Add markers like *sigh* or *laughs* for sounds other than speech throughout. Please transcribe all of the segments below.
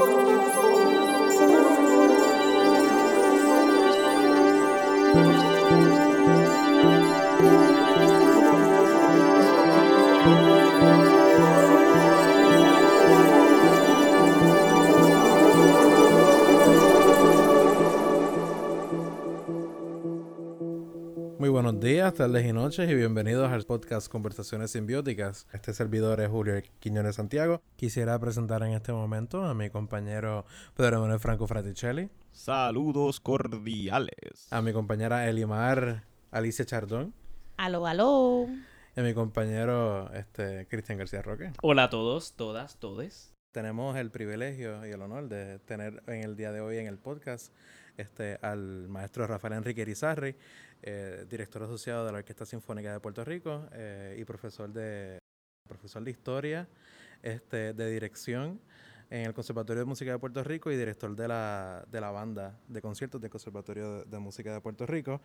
Muy tardes y noches y bienvenidos al podcast Conversaciones Simbióticas. Este servidor es Julio Quiñones Santiago. Quisiera presentar en este momento a mi compañero Pedro Manuel Franco Fraticelli, Saludos cordiales. a mi compañera Elimar Alicia Chardón Aló, aló. y a mi compañero este, Cristian García Roque. Hola a todos, todas, todes. Tenemos el privilegio y el honor de tener en el día de hoy en el podcast este, al maestro Rafael Enrique Irizarry, eh, director asociado de la Orquesta Sinfónica de Puerto Rico eh, y profesor de, profesor de historia, este, de dirección en el Conservatorio de Música de Puerto Rico y director de la, de la banda de conciertos del Conservatorio de, Música de Puerto Rico.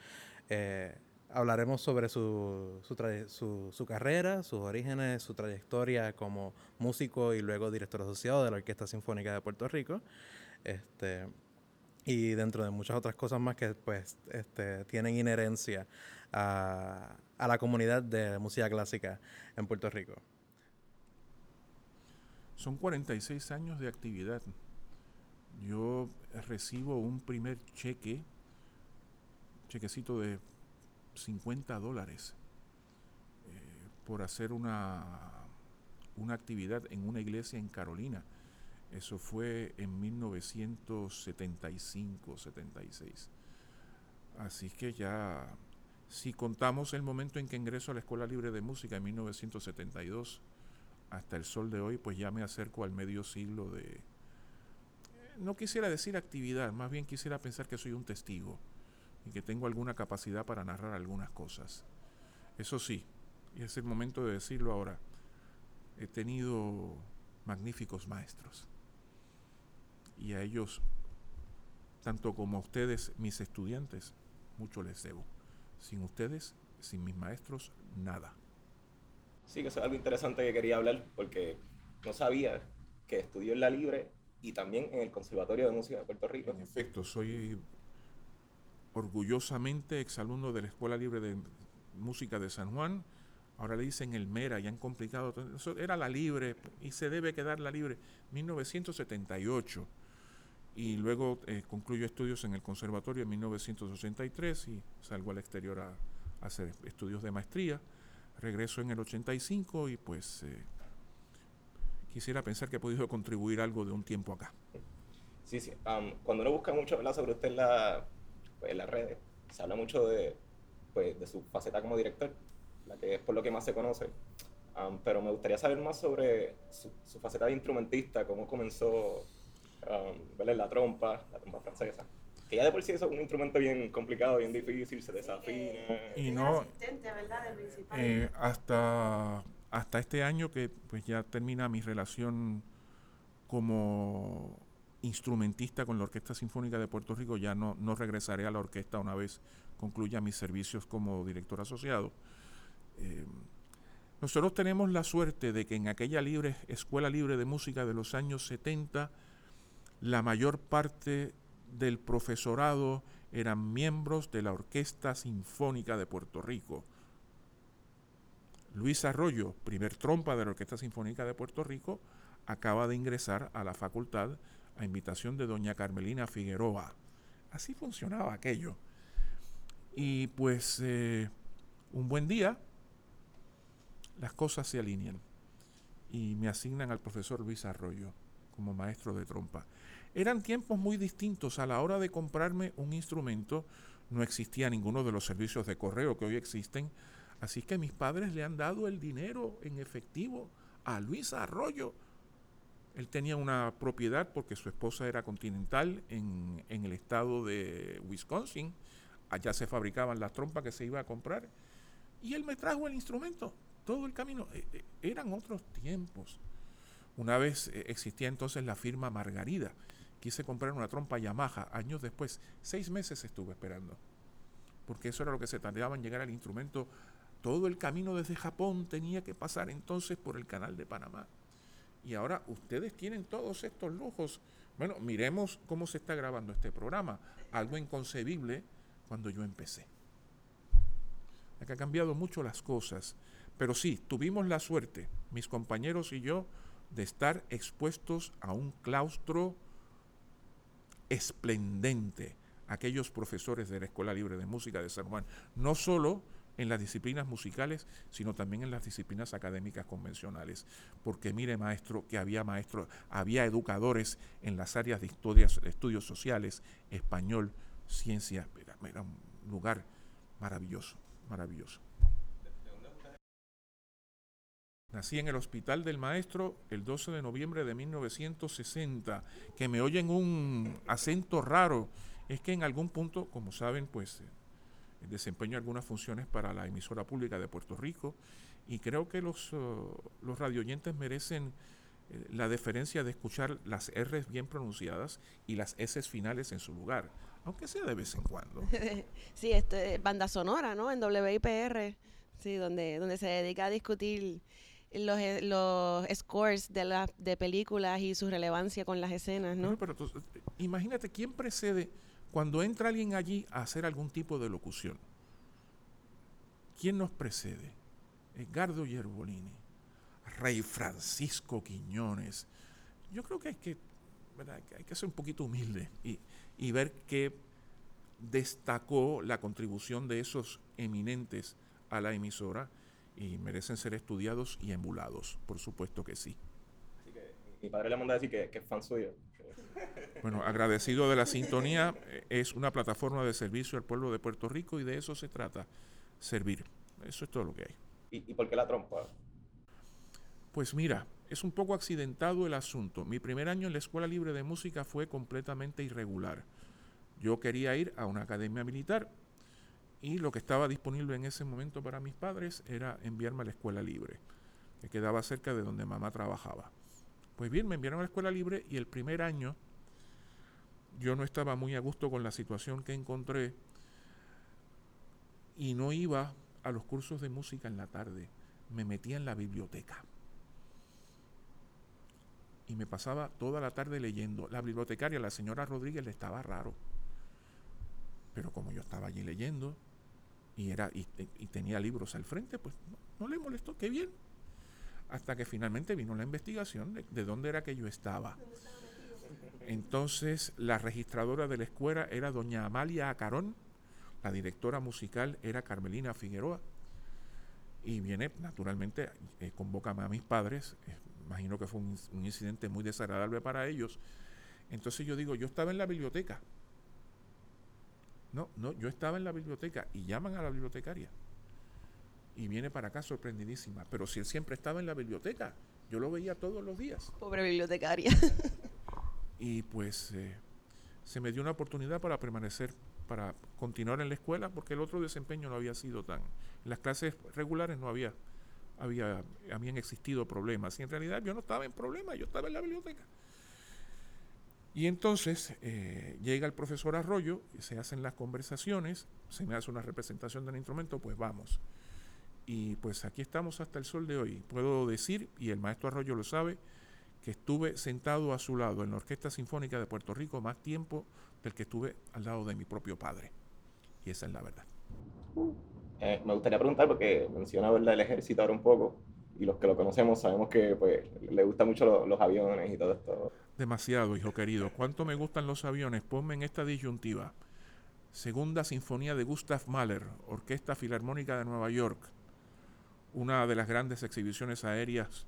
Eh, hablaremos sobre su, su, su- su carrera, sus orígenes, su trayectoria como músico y luego director asociado de la Orquesta Sinfónica de Puerto Rico. Este, y dentro de muchas otras cosas más que pues este, tienen inherencia a, a la comunidad de música clásica en Puerto Rico. Son 46 años de actividad. Yo recibo un primer cheque, chequecito de 50 dólares, eh, por hacer una, una actividad en una iglesia en Carolina. Eso fue en 1975-76. Así que ya, si contamos el momento en que ingreso a la Escuela Libre de Música en 1972, hasta el sol de hoy, pues ya me acerco al medio siglo de... No quisiera decir actividad, más bien quisiera pensar que soy un testigo y que tengo alguna capacidad para narrar algunas cosas. Eso sí, y es el momento de decirlo ahora, he tenido magníficos maestros y a ellos, tanto como a ustedes, mis estudiantes, mucho les debo. Sin ustedes, sin mis maestros, nada. Sí, que eso es algo interesante que quería hablar porque no sabía que estudió en la Libre y también en el Conservatorio de Música de Puerto Rico. En efecto, soy orgullosamente exalumno de la Escuela Libre de Música de San Juan. Ahora le dicen el MERA, ya han complicado. Eso era la Libre y se debe quedar la Libre. 1978. Y luego eh, concluyo estudios en el Conservatorio en 1983 y salgo al exterior a, a hacer estudios de maestría. Regreso en el 85 y pues eh, quisiera pensar que he podido contribuir algo de un tiempo acá. Sí, sí. Am, cuando uno busca mucho ¿verdad? sobre usted en, la, pues, en las redes, se habla mucho de, pues, de su faceta como director, la que es por lo que más se conoce. Am, pero me gustaría saber más sobre su, su faceta de instrumentista, cómo comenzó ¿verdad? la trompa, la trompa francesa. Que ya de por sí eso es un instrumento bien complicado, bien difícil, se desafina. Y no-. Eh, hasta, hasta este año que pues ya termina mi relación como instrumentista con la Orquesta Sinfónica de Puerto Rico, ya no, no regresaré a la orquesta una vez concluya mis servicios como director asociado. Eh, nosotros tenemos la suerte de que en aquella libre, escuela libre de música de los años 70, la mayor parte del profesorado eran miembros de la Orquesta Sinfónica de Puerto Rico. Luis Arroyo, primer trompa de la Orquesta Sinfónica de Puerto Rico, acaba de ingresar a la facultad a invitación de doña Carmelina Figueroa. Así funcionaba aquello. Y pues eh, un buen día, las cosas se alinean y me asignan al profesor Luis Arroyo como maestro de trompa. Eran tiempos muy distintos. A la hora de comprarme un instrumento, no existía ninguno de los servicios de correo que hoy existen. Así que mis padres le han dado el dinero en efectivo a Luis Arroyo. Él tenía una propiedad porque su esposa era continental en, en el estado de Wisconsin. Allá se fabricaban las trompas que se iba a comprar. Y él me trajo el instrumento todo el camino. Eh, eh, eran otros tiempos. Una vez eh, existía entonces la firma Margarida. Quise comprar una trompa Yamaha. Años después, seis meses estuve esperando. Porque eso era lo que se tardaba en llegar al instrumento todo el camino desde Japón tenía que pasar entonces por el canal de Panamá. Y ahora ustedes tienen todos estos lujos. Bueno, miremos cómo se está grabando este programa. Algo inconcebible cuando yo empecé. que ha cambiado mucho las cosas. Pero sí, tuvimos la suerte, mis compañeros y yo, de estar expuestos a un claustro esplendente, aquellos profesores de la Escuela Libre de Música de San Juan, no solo en las disciplinas musicales, sino también en las disciplinas académicas convencionales. Porque mire, maestro, que había maestros, había educadores en las áreas de estudios, estudios sociales, español, ciencia, era, un lugar maravilloso, maravilloso. Nací en el Hospital del Maestro el 12 de noviembre de 1960, que me oyen un acento raro. Es que en algún punto, como saben, pues desempeño algunas funciones para la emisora pública de Puerto Rico y creo que los, uh, los radioyentes merecen eh, la deferencia de escuchar las R bien pronunciadas y las S finales en su lugar, aunque sea de vez en cuando. *laughs* sí, este, banda sonora, ¿no? En WIPR, sí, donde, donde se dedica a discutir los, eh, los scores de, la, de películas y su relevancia con las escenas, ¿no? imagínate quién precede cuando entra alguien allí a hacer algún tipo de locución, ¿quién nos precede? Edgardo Yerbolini, Rey Francisco Quiñones. Yo creo que hay que, hay que ser un poquito humilde y, y ver que destacó la contribución de esos eminentes a la emisora y merecen ser estudiados y emulados, por supuesto que sí. Así que mi padre le manda a decir que, que es fan suyo. Bueno, agradecido de la sintonía, eh, es una plataforma de servicio al pueblo de Puerto Rico y de eso se trata, servir. Eso es todo lo que hay. ¿Y, por qué la trompa? Pues mira, es un poco accidentado el asunto. Mi primer año en la Escuela Libre de Música fue completamente irregular. Yo quería ir a una academia militar y lo que estaba disponible en ese momento para mis padres era enviarme a la Escuela Libre, que quedaba cerca de donde mamá trabajaba. Pues bien, me enviaron a la escuela libre y el primer año yo no estaba muy a gusto con la situación que encontré y no iba a los cursos de música en la tarde, me metía en la biblioteca. Y me pasaba toda la tarde leyendo. La bibliotecaria, la señora Rodríguez, le estaba raro. Pero como yo estaba allí leyendo y, era, y, tenía libros al frente, pues no le molestó, qué bien hasta que finalmente vino la investigación de, dónde era que yo estaba. Entonces, la registradora de la escuela era doña Amalia Acarón, la directora musical era Carmelina Figueroa, y viene, naturalmente, eh, convoca a mis padres, eh, imagino que fue un, un incidente muy desagradable para ellos. Entonces yo digo, yo estaba en la biblioteca. No, no, yo estaba en la biblioteca y llaman a la bibliotecaria y viene para acá sorprendidísima. Pero si él siempre estaba en la biblioteca, yo lo veía todos los días. Pobre bibliotecaria. *laughs* y pues eh, se me dio una oportunidad para permanecer, para continuar en la escuela, porque el otro desempeño no había sido tan. En las clases regulares no había, había, habían existido problemas. Y en realidad yo no estaba en problemas, yo estaba en la biblioteca. Y entonces eh, llega el profesor Arroyo, se hacen las conversaciones, se me hace una representación del instrumento, pues vamos. Y pues aquí estamos hasta el sol de hoy. Puedo decir, y el maestro Arroyo lo sabe, que estuve sentado a su lado en la Orquesta Sinfónica de Puerto Rico más tiempo del que estuve al lado de mi propio padre. Y esa es la verdad. Eh, me gustaría preguntar, porque menciona ¿verdad? el ejército ahora un poco, y los que lo conocemos sabemos que pues, le gustan mucho los aviones y todo esto. Demasiado, hijo querido. ¿Cuánto me gustan los aviones? Ponme en esta disyuntiva. Segunda Sinfonía de Gustav Mahler, Orquesta Filarmónica de Nueva York una de las grandes exhibiciones aéreas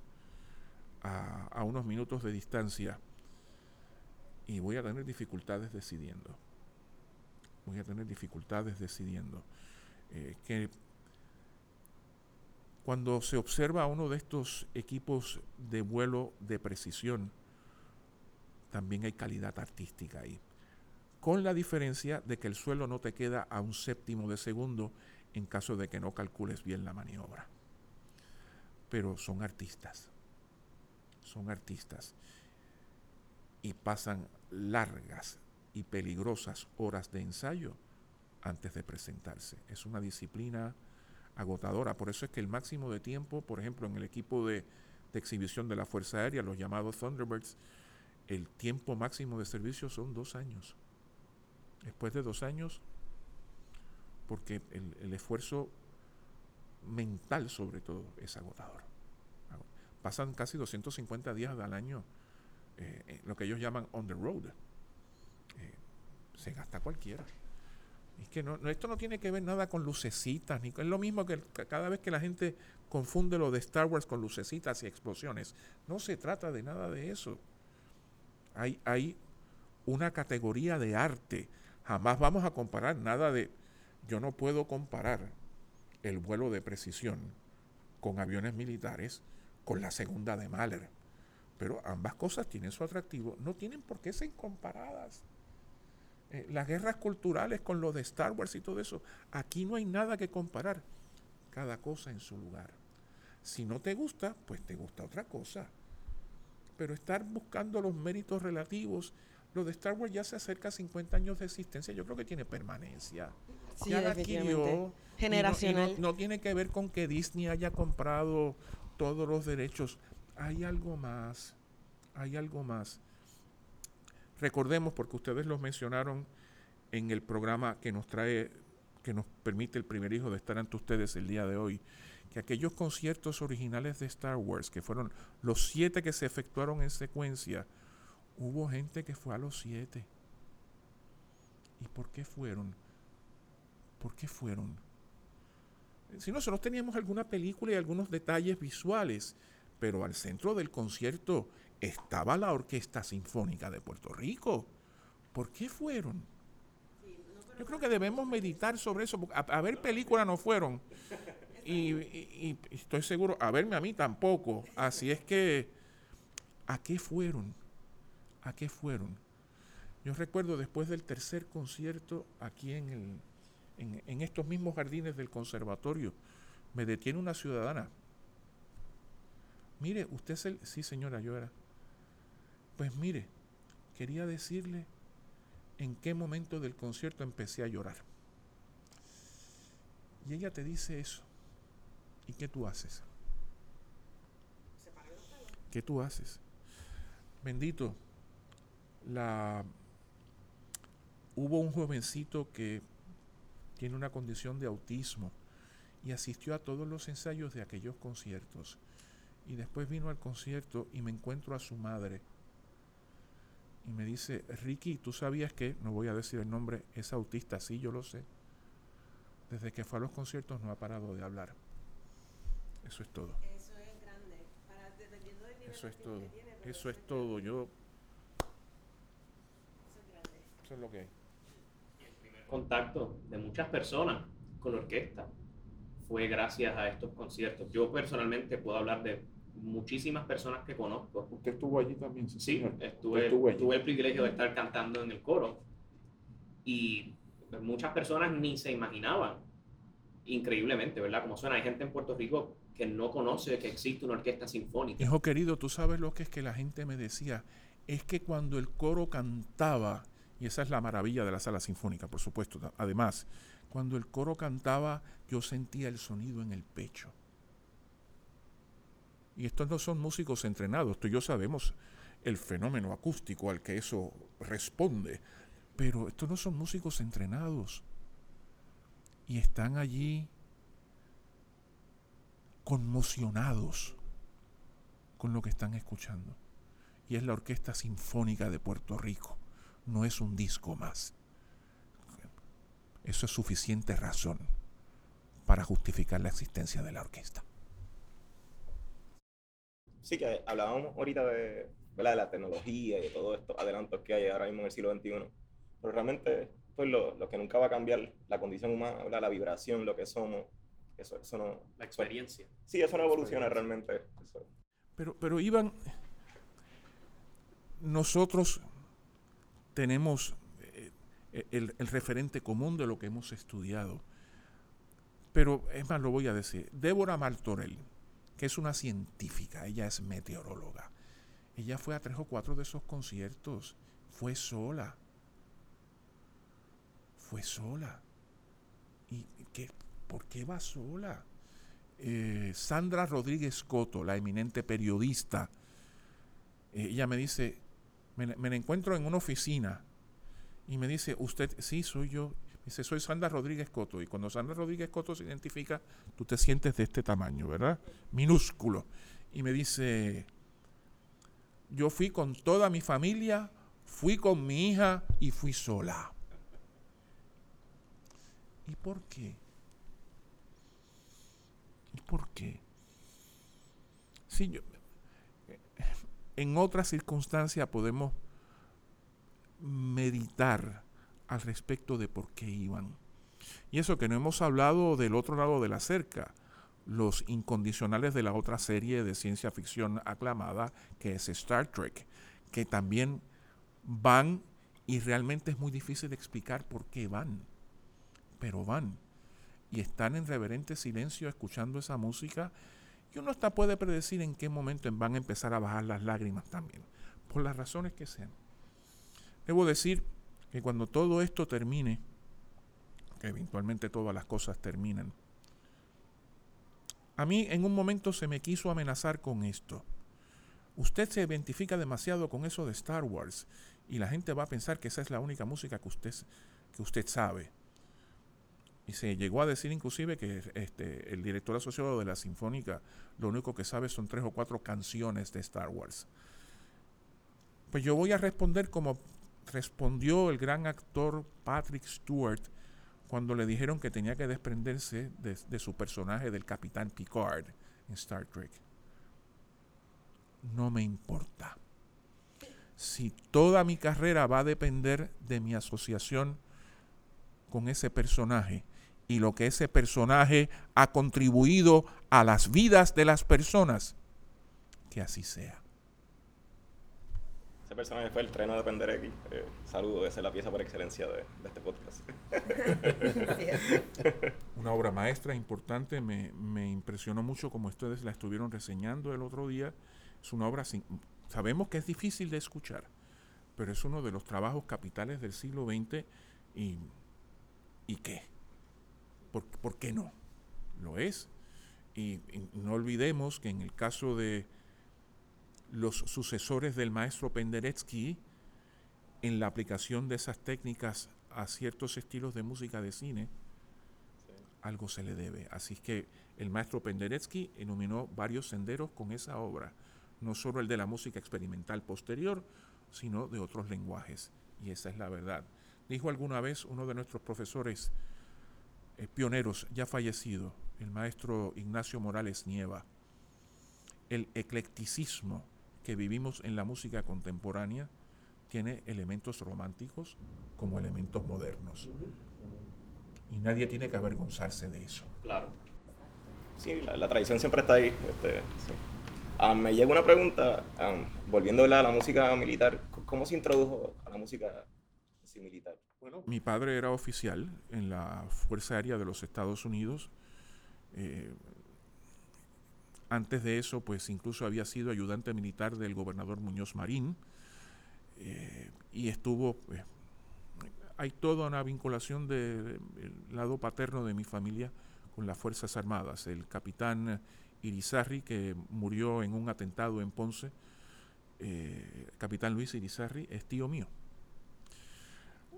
a, unos minutos de distancia y voy a tener dificultades decidiendo. Voy a tener dificultades decidiendo. Eh, que cuando se observa uno de estos equipos de vuelo de precisión, también hay calidad artística ahí. Con la diferencia de que el suelo no te queda a un séptimo de segundo en caso de que no calcules bien la maniobra pero son artistas. Son artistas. Y pasan largas y peligrosas horas de ensayo antes de presentarse. Es una disciplina agotadora. Por eso es que el máximo de tiempo, por ejemplo, en el equipo de, exhibición de la Fuerza Aérea, los llamados Thunderbirds, el tiempo máximo de servicio son dos años. Después de dos años, porque el, esfuerzo mental sobre todo es agotador. Pasan casi 250 días al año, eh, lo que ellos llaman on the road. Eh, se gasta cualquiera. Es que no, esto no tiene que ver nada con lucecitas, ni es lo mismo que cada vez que la gente confunde lo de Star Wars con lucecitas y explosiones. No se trata de nada de eso. Hay, una categoría de arte. Jamás vamos a comparar nada de. Yo no puedo comparar el vuelo de precisión con aviones militares con la segunda de Mahler. Pero ambas cosas tienen su atractivo. No tienen por qué ser comparadas. Eh, las guerras culturales con lo de Star Wars y todo eso, aquí no hay nada que comparar. Cada cosa en su lugar. Si no te gusta, pues te gusta otra cosa. Pero estar buscando los méritos relativos, lo de Star Wars ya se acerca a 50 años de existencia, yo creo que tiene permanencia. Sí, ya adquirió, Generacional. no tiene que ver con que Disney haya comprado todos los derechos. Hay algo más, hay algo más. Recordemos, porque ustedes los mencionaron en el programa que nos trae, que nos permite el primer hijo de estar ante ustedes el día de hoy, que aquellos conciertos originales de Star Wars, que fueron los siete que se efectuaron en secuencia, hubo gente que fue a los siete. ¿Y por qué fueron? ¿Por qué fueron? Si nosotros teníamos alguna película y algunos detalles visuales, pero al centro del concierto estaba la Orquesta Sinfónica de Puerto Rico. ¿Por qué fueron? Yo creo que debemos meditar sobre eso. A, ver película no fueron. Y, estoy seguro, a verme a mí tampoco. Así es que, ¿a qué fueron? ¿A qué fueron? Yo recuerdo después del tercer concierto aquí en, el, en, estos mismos jardines del conservatorio, me detiene una ciudadana. Mire, usted es el... Sí, señora, yo era. Pues mire, quería decirle en qué momento del concierto empecé a llorar. Y ella te dice eso. ¿Y qué tú haces? ¿Qué tú haces? Bendito, la hubo un jovencito que tiene una condición de autismo y asistió a todos los ensayos de aquellos conciertos. Y después vino al concierto y me encuentro a su madre y me dice, Ricky, ¿tú sabías que, no voy a decir el nombre, es autista? Sí, yo lo sé. Desde que fue a los conciertos no ha parado de hablar. Eso es todo. Eso es grande. Para, dependiendo del nivel Eso es todo. eso es todo. Yo... Eso es grande. Eso es lo que hay. El primer contacto de muchas personas con la orquesta fue gracias a estos conciertos. Yo personalmente puedo hablar de muchísimas personas que conozco. Usted estuvo allí también, sí. estuve, tuve el privilegio de estar cantando en el coro y muchas personas ni se imaginaban, increíblemente, ¿verdad? Como suena, hay gente en Puerto Rico que no conoce que existe una orquesta sinfónica. Hijo querido, tú sabes lo que es que la gente me decía, es que cuando el coro cantaba, y esa es la maravilla de la sala sinfónica, por supuesto, además, cuando el coro cantaba, yo sentía el sonido en el pecho. Y estos no son músicos entrenados, tú y yo sabemos el fenómeno acústico al que eso responde, pero estos no son músicos entrenados. Y están allí conmocionados con lo que están escuchando. Y es la Orquesta Sinfónica de Puerto Rico, no es un disco más. Eso es suficiente razón para justificar la existencia de la orquesta. Sí, que hablábamos ahorita de, de la tecnología y de todos estos adelantos que hay ahora mismo en el siglo XXI. Pero realmente, pues lo, lo que nunca va a cambiar, la condición humana, la vibración, lo que somos, eso, eso no... La experiencia. sí, eso no evoluciona realmente. Pero, pero Iván, nosotros tenemos eh, el, el, referente común de lo que hemos estudiado. Pero es más, lo voy a decir. Débora Martorell, que es una científica, ella es meteoróloga. Ella fue a tres o cuatro de esos conciertos, fue sola. Fue sola. ¿Y qué, por qué va sola? eh, Sandra Rodríguez Coto, la eminente periodista, eh, ella me dice, me, me encuentro en una oficina y me dice, usted, sí, soy yo. Dice, soy Sandra Rodríguez Coto. Y cuando Sandra Rodríguez Coto se identifica, tú te sientes de este tamaño, ¿verdad? Minúsculo. Y me dice, yo fui con toda mi familia, fui con mi hija y fui sola. ¿Y por qué? ¿Y por qué? Sí, yo, en otras circunstancias podemos meditar al respecto de por qué iban. Y eso que no hemos hablado del otro lado de la cerca, los incondicionales de la otra serie de ciencia ficción aclamada que es Star Trek, que también van y realmente es muy difícil explicar por qué van, pero van y están en reverente silencio escuchando esa música y uno hasta puede predecir en qué momento van a empezar a bajar las lágrimas también, por las razones que sean. Debo decir que cuando todo esto termine, que eventualmente todas las cosas terminan, a mí en un momento se me quiso amenazar con esto. Usted se identifica demasiado con eso de Star Wars y la gente va a pensar que esa es la única música que usted, que usted sabe. Y se llegó a decir inclusive que este, el director asociado de la Sinfónica lo único que sabe son tres o cuatro canciones de Star Wars. Pues yo voy a responder como respondió el gran actor Patrick Stewart cuando le dijeron que tenía que desprenderse de, su personaje del capitán Picard en Star Trek. No me importa. Si toda mi carrera va a depender de mi asociación con ese personaje y lo que ese personaje ha contribuido a las vidas de las personas, que así sea. Ese personaje fue el treno de Penderecki. Eh, saludo, esa es la pieza por excelencia de, este podcast. *laughs* Una obra maestra importante, me, impresionó mucho como ustedes la estuvieron reseñando el otro día. Es una obra, sin, sabemos que es difícil de escuchar, pero es uno de los trabajos capitales del siglo XX y, ¿y qué? ¿Por, ¿Por, qué no? Lo es. y no olvidemos que en el caso de los sucesores del maestro Penderecki en la aplicación de esas técnicas a ciertos estilos de música de cine, algo se le debe. Así que el maestro Penderecki iluminó varios senderos con esa obra, no solo el de la música experimental posterior, sino de otros lenguajes. Y esa es la verdad. Dijo alguna vez uno de nuestros profesores eh, pioneros, ya fallecido, el maestro Ignacio Morales Nieva, el eclecticismo que vivimos en la música contemporánea tiene elementos románticos como elementos modernos. Y nadie tiene que avergonzarse de eso. Claro. Sí, la, tradición siempre está ahí. Este, ah, me llega una pregunta, um, volviendo a la, música militar, ¿cómo se introdujo a la música militar? Mi padre era oficial en la Fuerza Aérea de los Estados Unidos. Eh, antes de eso, pues incluso había sido ayudante militar del gobernador Muñoz Marín eh, y estuvo, pues, hay toda una vinculación del lado paterno de mi familia con las Fuerzas Armadas. El capitán Irizarri, que murió en un atentado en Ponce, eh, capitán Luis Irizarri, es tío mío.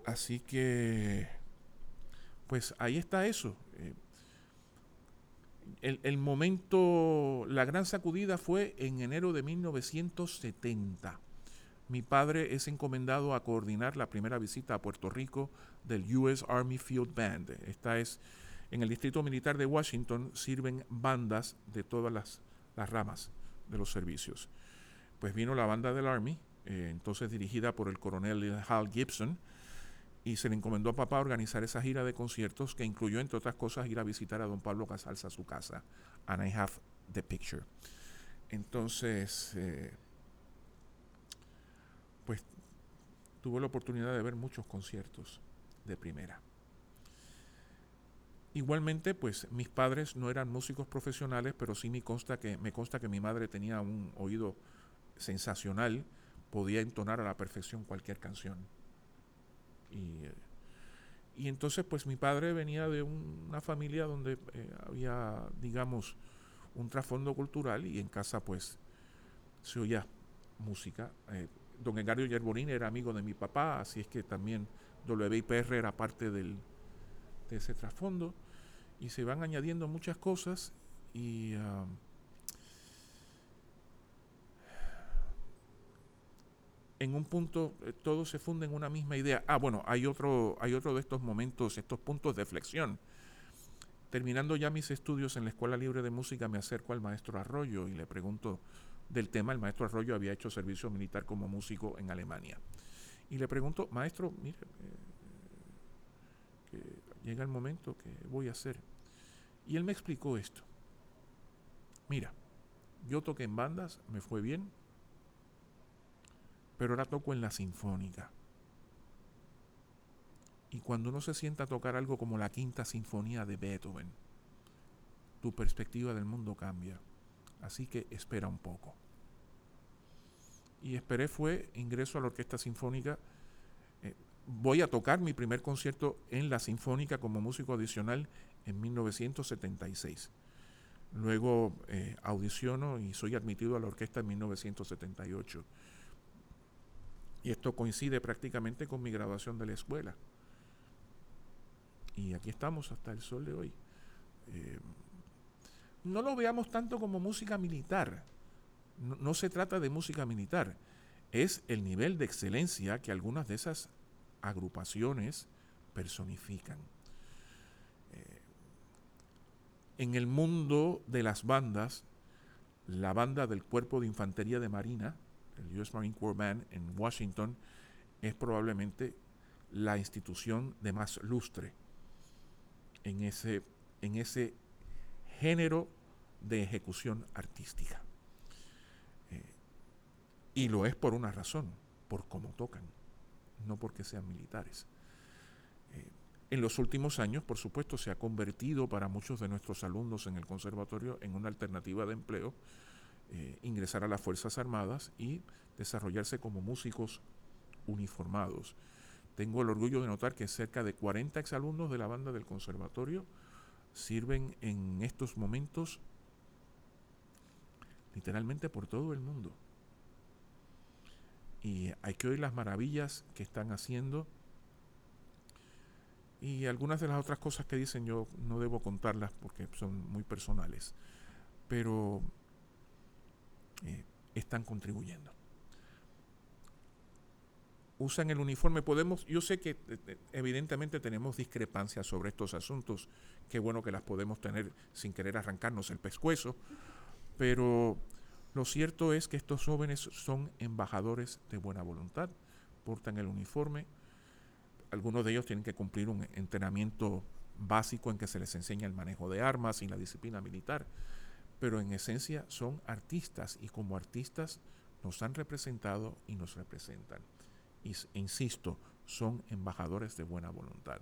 Así que, pues ahí está eso. Eh, el, momento, la gran sacudida fue en enero de 1970. Mi padre es encomendado a coordinar la primera visita a Puerto Rico del US Army Field Band. Esta es, en el Distrito Militar de Washington sirven bandas de todas las, ramas de los servicios. Pues vino la banda del Army, eh, entonces dirigida por el coronel Hal Gibson, y se le encomendó a papá organizar esa gira de conciertos que incluyó, entre otras cosas, ir a visitar a don Pablo Casals a su casa. And I have the picture. Entonces, eh, pues tuve la oportunidad de ver muchos conciertos de primera. Igualmente, pues mis padres no eran músicos profesionales, pero sí me consta que, me consta que mi madre tenía un oído sensacional, podía entonar a la perfección cualquier canción. Y entonces, pues mi padre venía de una familia donde eh, había, digamos, un trasfondo cultural y en casa, pues, se oía música. Eh, don Engario Yerborín era amigo de mi papá, así es que también WIPR era parte del, de ese trasfondo. Y se van añadiendo muchas cosas y... Ah, en un punto eh, todo se funde en una misma idea. Ah, bueno, hay otro, hay otro de estos momentos, estos puntos de flexión. Terminando ya mis estudios en la Escuela Libre de Música, me acerco al maestro Arroyo y le pregunto del tema. El maestro Arroyo había hecho servicio militar como músico en Alemania. Y le pregunto, maestro, mire, eh, llega el momento que voy a hacer. Y él me explicó esto. Mira, yo toqué en bandas, me fue bien, pero ahora toco en la sinfónica. Y cuando uno se sienta a tocar algo como la quinta sinfonía de Beethoven, tu perspectiva del mundo cambia. Así que espera un poco. Y esperé fue ingreso a la Orquesta Sinfónica. Eh, voy a tocar mi primer concierto en la Sinfónica como músico adicional en 1976. Luego eh, audiciono y soy admitido a la orquesta en 1978. Y esto coincide prácticamente con mi graduación de la escuela. Y aquí estamos hasta el sol de hoy. Eh, no lo veamos tanto como música militar. No, se trata de música militar. Es el nivel de excelencia que algunas de esas agrupaciones personifican. Eh, en el mundo de las bandas, la banda del Cuerpo de Infantería de Marina, el US Marine Corps Band en Washington es probablemente la institución de más lustre en ese, en ese género de ejecución artística. Eh, y lo es por una razón, por cómo tocan, no porque sean militares. Eh, en los últimos años, por supuesto, se ha convertido para muchos de nuestros alumnos en el conservatorio en una alternativa de empleo eh, ingresar a las Fuerzas Armadas y desarrollarse como músicos uniformados. Tengo el orgullo de notar que cerca de 40 exalumnos de la banda del conservatorio sirven en estos momentos literalmente por todo el mundo. Y hay que oír las maravillas que están haciendo. Y algunas de las otras cosas que dicen yo no debo contarlas porque son muy personales. Pero eh, están contribuyendo. Usan el uniforme, podemos, yo sé que eh, eh, evidentemente tenemos discrepancias sobre estos asuntos, qué bueno que las podemos tener sin querer arrancarnos el pescuezo, pero lo cierto es que estos jóvenes son embajadores de buena voluntad, portan el uniforme, algunos de ellos tienen que cumplir un entrenamiento básico en que se les enseña el manejo de armas y la disciplina militar, pero en esencia son artistas y como artistas nos han representado y nos representan. Y, insisto, son embajadores de buena voluntad.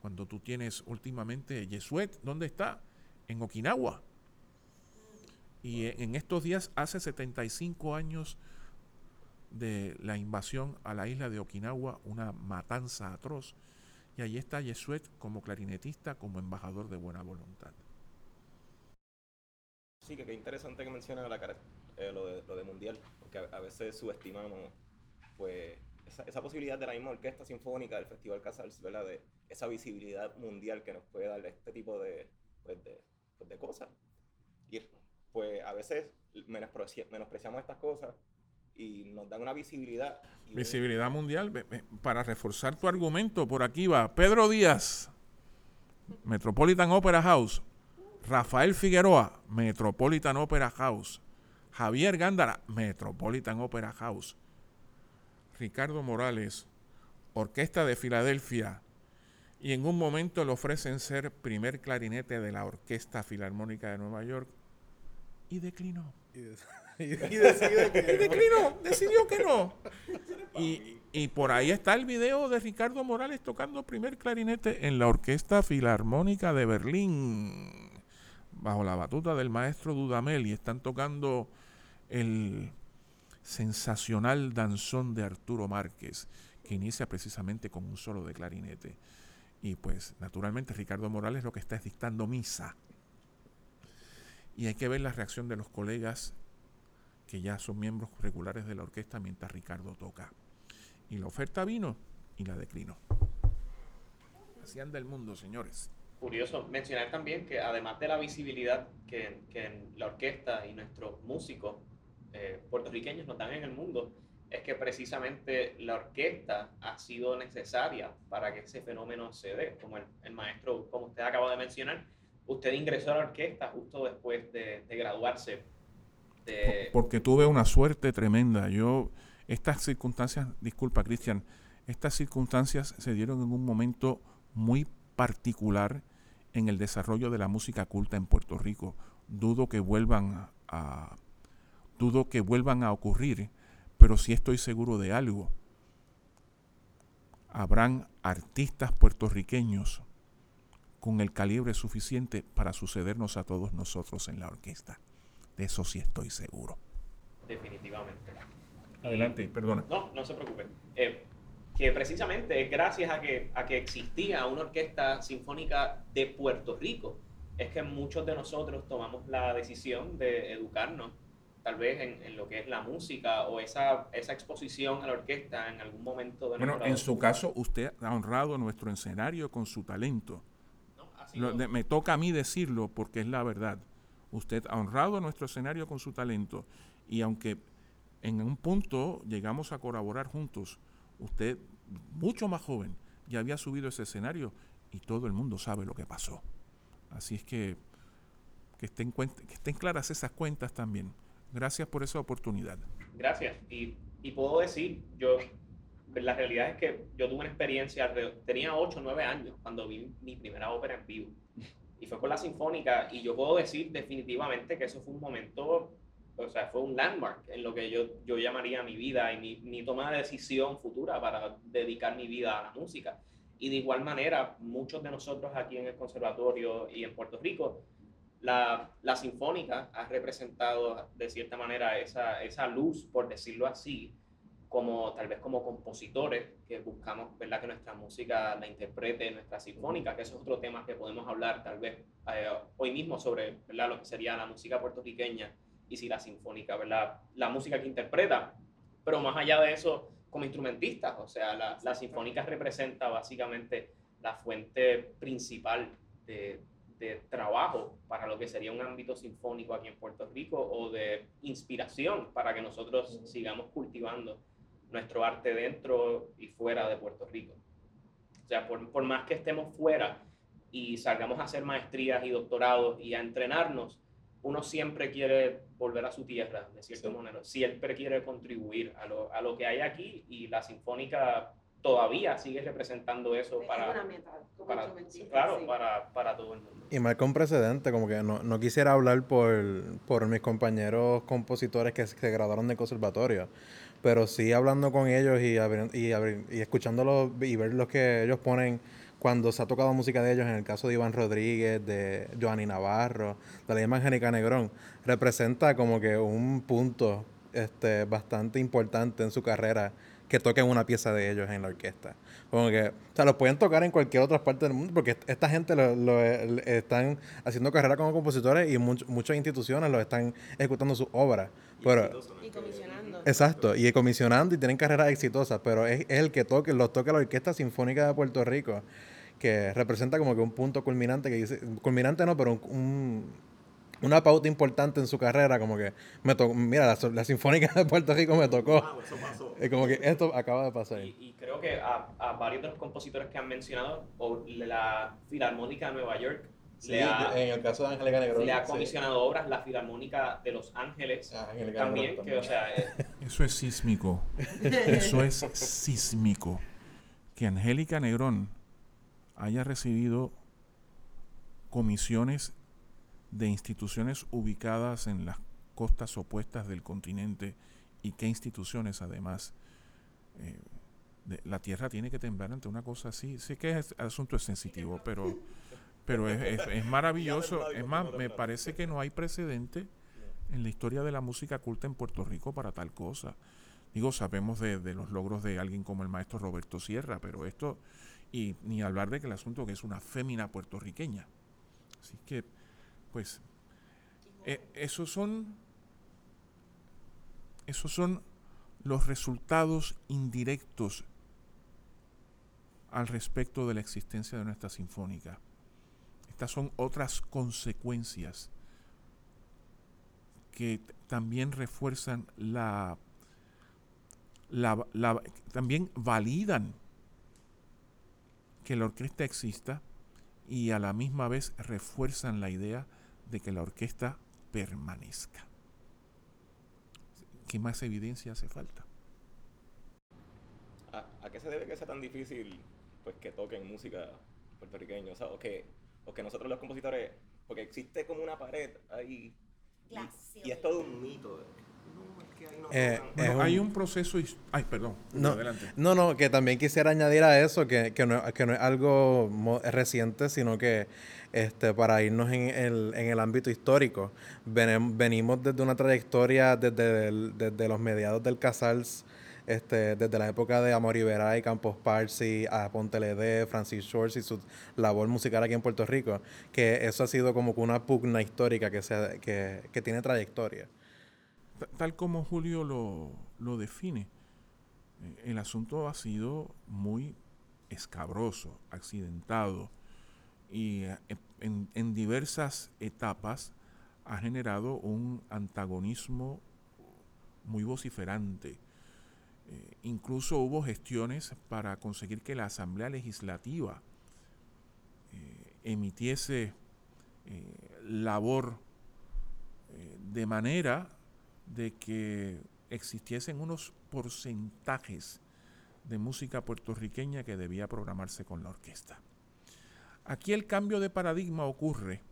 Cuando tú tienes últimamente Yesuet, ¿dónde está? En Okinawa. Y en estos días, hace 75 años de la invasión a la isla de Okinawa, una matanza atroz. Y ahí está Yesuet como clarinetista, como embajador de buena voluntad. Sí, que qué interesante que mencionas la eh, lo, de, lo de mundial, porque a, veces subestimamos pues esa, esa, posibilidad de la misma orquesta sinfónica del Festival Casals, ¿verdad? De esa visibilidad mundial que nos puede dar este tipo de, pues, de, pues, de cosas. Y pues a veces menospreciamos estas cosas y nos dan una visibilidad. visibilidad mundial. Para reforzar tu argumento, por aquí va Pedro Díaz, Metropolitan Opera House. Rafael Figueroa, Metropolitan Opera House. Javier Gándara, Metropolitan Opera House. Ricardo Morales, Orquesta de Filadelfia. Y en un momento le ofrecen ser primer clarinete de la Orquesta Filarmónica de Nueva York. Y declinó. Y, *laughs* *laughs* decidió que declinó, decidió que no. Y, y por ahí está el video de Ricardo Morales tocando primer clarinete en la Orquesta Filarmónica de Berlín bajo la batuta del maestro Dudamel y están tocando el sensacional danzón de Arturo Márquez, que inicia precisamente con un solo de clarinete. Y pues naturalmente Ricardo Morales lo que está es dictando misa. Y hay que ver la reacción de los colegas que ya son miembros regulares de la orquesta mientras Ricardo toca. Y la oferta vino y la declinó. Así anda el mundo, señores. Curioso mencionar también que además de la visibilidad que, la orquesta y nuestros músicos eh, puertorriqueños nos dan en el mundo, es que precisamente la orquesta ha sido necesaria para que ese fenómeno se dé. Como el, maestro, como usted acaba de mencionar, usted ingresó a la orquesta justo después de, graduarse. Porque tuve una suerte tremenda. Yo, estas circunstancias, disculpa Cristian, estas circunstancias se dieron en un momento muy particular en el desarrollo de la música culta en Puerto Rico. Dudo que vuelvan a, dudo que vuelvan a ocurrir, pero sí estoy seguro de algo. Habrán artistas puertorriqueños con el calibre suficiente para sucedernos a todos nosotros en la orquesta. De eso sí estoy seguro. Definitivamente. Adelante, perdona. No, no se preocupe. Eh, que precisamente es gracias a que, a que existía una orquesta sinfónica de Puerto Rico, es que muchos de nosotros tomamos la decisión de educarnos tal vez en, lo que es la música o esa, esa exposición a la orquesta en algún momento de Bueno, en su caso, usted ha honrado nuestro escenario con su talento. me toca a mí decirlo porque es la verdad. Usted ha honrado nuestro escenario con su talento y aunque en un punto llegamos a colaborar juntos, usted, mucho más joven, ya había subido ese escenario y todo el mundo sabe lo que pasó. Así es que que estén, claras esas cuentas también. Gracias por esa oportunidad. Gracias. Y, y puedo decir, yo, la realidad es que yo tuve una experiencia, tenía 8 o 9 años cuando vi mi primera ópera en vivo. Y fue con la Sinfónica y yo puedo decir definitivamente que eso fue un momento o sea, fue un landmark en lo que yo, yo llamaría mi vida y mi, mi toma de decisión futura para dedicar mi vida a la música. Y de igual manera, muchos de nosotros aquí en el conservatorio y en Puerto Rico, la, la Sinfónica ha representado de cierta manera esa, esa luz, por decirlo así, como tal vez como compositores que buscamos ¿verdad? que nuestra música la interprete nuestra sinfónica, que eso es otro tema que podemos hablar tal vez eh, hoy mismo sobre ¿verdad? lo que sería la música puertorriqueña y si la sinfónica, ¿verdad? La música que interpreta, pero más allá de eso, como instrumentistas, o sea, la, la sinfónica representa básicamente la fuente principal de, de, trabajo para lo que sería un ámbito sinfónico aquí en Puerto Rico o de inspiración para que nosotros sigamos cultivando nuestro arte dentro y fuera de Puerto Rico. O sea, por, por más que estemos fuera y salgamos a hacer maestrías y doctorados y a entrenarnos, uno siempre quiere volver a su tierra, de cierta manera. Siempre quiere contribuir a lo, a lo, que hay aquí y la Sinfónica todavía sigue representando eso para, para, claro, para, para, todo el mundo. Y marca un precedente, como que no, no quisiera hablar por, por mis compañeros compositores que se graduaron de conservatorio, pero sí hablando con ellos y, y, y escuchándolos y ver lo que ellos ponen cuando se ha tocado música de ellos, en el caso de Iván Rodríguez, de Joanny Navarro, de la misma Angélica Negrón, representa como que un punto este, bastante importante en su carrera que toquen una pieza de ellos en la orquesta. Como que, o sea, los pueden tocar en cualquier otra parte del mundo, porque esta gente lo, están haciendo carrera como compositores y muchas instituciones lo están ejecutando sus obras. Pero, y comisionando. Exacto, y comisionando y tienen carreras exitosas, pero es, el que toque, los toca la Orquesta Sinfónica de Puerto Rico que representa como que un punto culminante que dice, culminante no, pero un, una pauta importante en su carrera, como que me tocó, mira, la, Sinfónica de Puerto Rico me tocó. Ah, eso pasó. Es como que esto acaba de pasar. Y, creo que a, a, varios de los compositores que han mencionado, o la Filarmónica de Nueva York, le ha, en el caso de Angélica Negrón. Le ha comisionado obras la Filarmónica de Los Ángeles. Ah, también, que, o sea, *laughs* Eso es sísmico. Eso es sísmico. Que Angélica Negrón haya recibido comisiones de instituciones ubicadas en las costas opuestas del continente y qué instituciones además. Eh, la tierra tiene que temblar ante una cosa así. Sé que es, el asunto es sensitivo, pero, pero es, es, maravilloso. Es más, me parece que no hay precedente en la historia de la música culta en Puerto Rico para tal cosa. Digo, sabemos de, de los logros de alguien como el maestro Roberto Sierra, pero esto Y ni hablar de que el asunto que es una fémina puertorriqueña. Así que, pues, eh, esos son esos son los resultados indirectos al respecto de la existencia de nuestra sinfónica. Estas son otras consecuencias que también refuerzan la, la, también validan que la orquesta exista y a la misma vez refuerzan la idea de que la orquesta permanezca. ¿Qué más evidencia hace falta? ¿A, qué se debe que sea tan difícil pues que toquen música puertorriqueña? O, sea, o, que, o que nosotros los compositores, porque existe como una pared ahí y, es todo un mito. Eh, hay un proceso. Ay, perdón. No, no, no, que también quisiera añadir a eso que, que, no, que no es algo reciente, sino que este, para irnos en el, en el ámbito histórico. venimos desde una trayectoria desde, desde los mediados del Casals, este, desde la época de Amor y Campos Parsi, a Ponteledé, Francis Shores y su labor musical aquí en Puerto Rico, que eso ha sido como una pugna histórica que, se, que, que tiene trayectoria. Tal como Julio lo, lo define, eh, el asunto ha sido muy escabroso, accidentado, y eh, en, diversas etapas ha generado un antagonismo muy vociferante. Eh, incluso hubo gestiones para conseguir que la Asamblea Legislativa emitiese labor de manera de que existiesen unos porcentajes de música puertorriqueña que debía programarse con la orquesta. Aquí el cambio de paradigma ocurre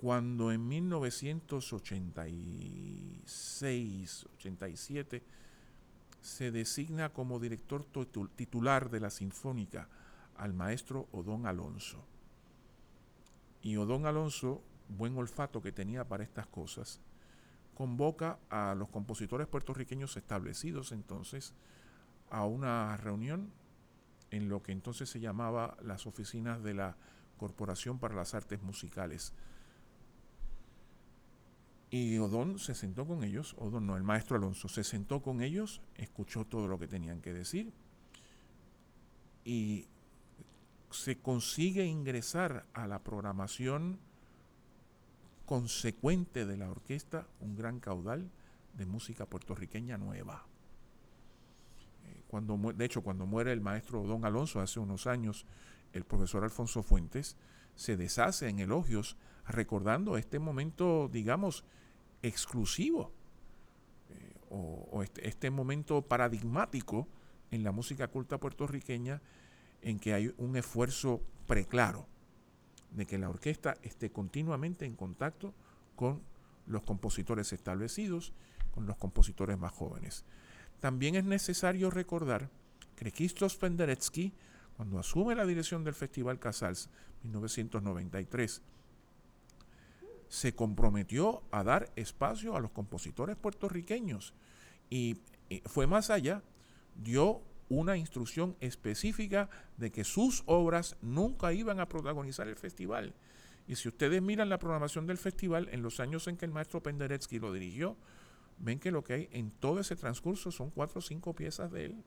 cuando en 1986-87 se designa como director titular de la Sinfónica al maestro Odón Alonso. Y Odón Alonso, buen olfato que tenía para estas cosas, convoca a los compositores puertorriqueños establecidos entonces a una reunión en lo que entonces se llamaba las oficinas de la Corporación para las Artes Musicales. Y Odón se sentó con ellos, Odón no, el maestro Alonso, se sentó con ellos, escuchó todo lo que tenían que decir y se consigue ingresar a la programación consecuente de la orquesta un gran caudal de música puertorriqueña nueva. Cuando, de hecho, cuando muere el maestro Don Alonso hace unos años, el profesor Alfonso Fuentes se deshace en elogios recordando este momento, digamos, exclusivo eh, o, este, este, momento paradigmático en la música culta puertorriqueña en que hay un esfuerzo preclaro de que la orquesta esté continuamente en contacto con los compositores establecidos, con los compositores más jóvenes. También es necesario recordar que Krzysztof Penderecki, cuando asume la dirección del Festival Casals 1993, se comprometió a dar espacio a los compositores puertorriqueños y, fue más allá, dio una instrucción específica de que sus obras nunca iban a protagonizar el festival. Y si ustedes miran la programación del festival, en los años en que el maestro Penderecki lo dirigió, ven que lo que hay en todo ese transcurso son cuatro o cinco piezas de él.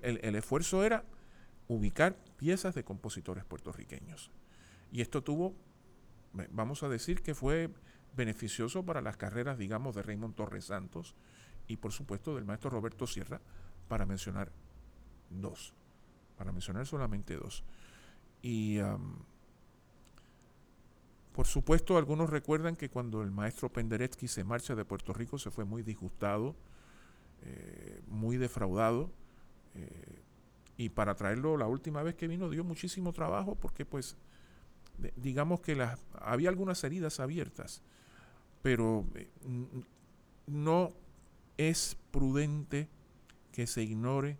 El, esfuerzo era ubicar piezas de compositores puertorriqueños. Y esto tuvo, vamos a decir que fue beneficioso para las carreras, digamos, de Raymond Torres Santos y por supuesto del maestro Roberto Sierra, para mencionar dos, para mencionar solamente dos. Y por supuesto, algunos recuerdan que cuando el maestro Penderecki se marcha de Puerto Rico se fue muy disgustado, eh, muy defraudado. Eh, y para traerlo la última vez que vino dio muchísimo trabajo porque pues digamos que las, había algunas heridas abiertas, pero eh, no es prudente que se ignore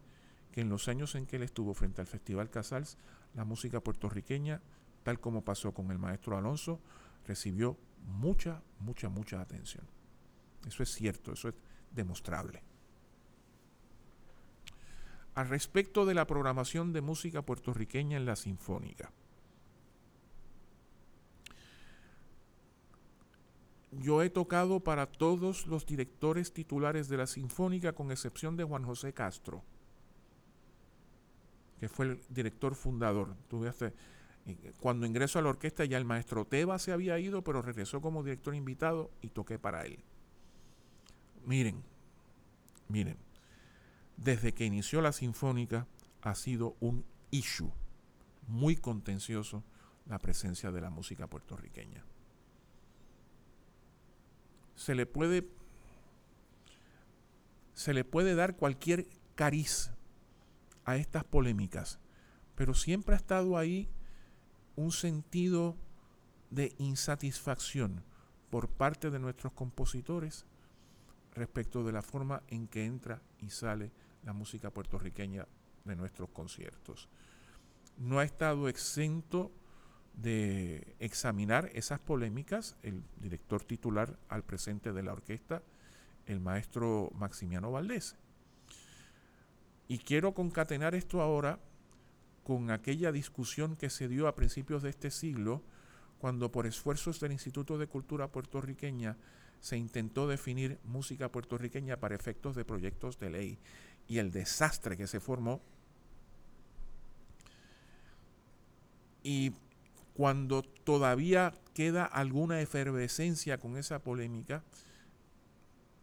que en los años en que él estuvo frente al Festival Casals, la música puertorriqueña tal como pasó con el maestro Alonso, recibió mucha, mucha, mucha atención. Eso es cierto, eso es demostrable. al respecto de la programación de música puertorriqueña en la Sinfónica. Yo he tocado para todos los directores titulares de la Sinfónica, con excepción de Juan José Castro, que fue el director fundador. Eh, cuando ingreso a la orquesta ya el maestro Teba se había ido, pero regresó como director invitado y toqué para él. Miren, miren, desde que inició la Sinfónica ha sido un issue muy contencioso la presencia de la música puertorriqueña. Se le puede se le puede dar cualquier cariz a estas polémicas, pero siempre ha estado ahí un sentido de insatisfacción por parte de nuestros compositores respecto de la forma en que entra y sale la música puertorriqueña de nuestros conciertos. No ha estado exento de examinar esas polémicas el director titular al presente de la orquesta, el maestro Maximiano Valdés. Y quiero concatenar esto ahora con aquella discusión que se dio a principios de este siglo, cuando por esfuerzos del Instituto de Cultura puertorriqueña se intentó definir música puertorriqueña para efectos de proyectos de ley y el desastre que se formó. Y cuando todavía queda alguna efervescencia con esa polémica,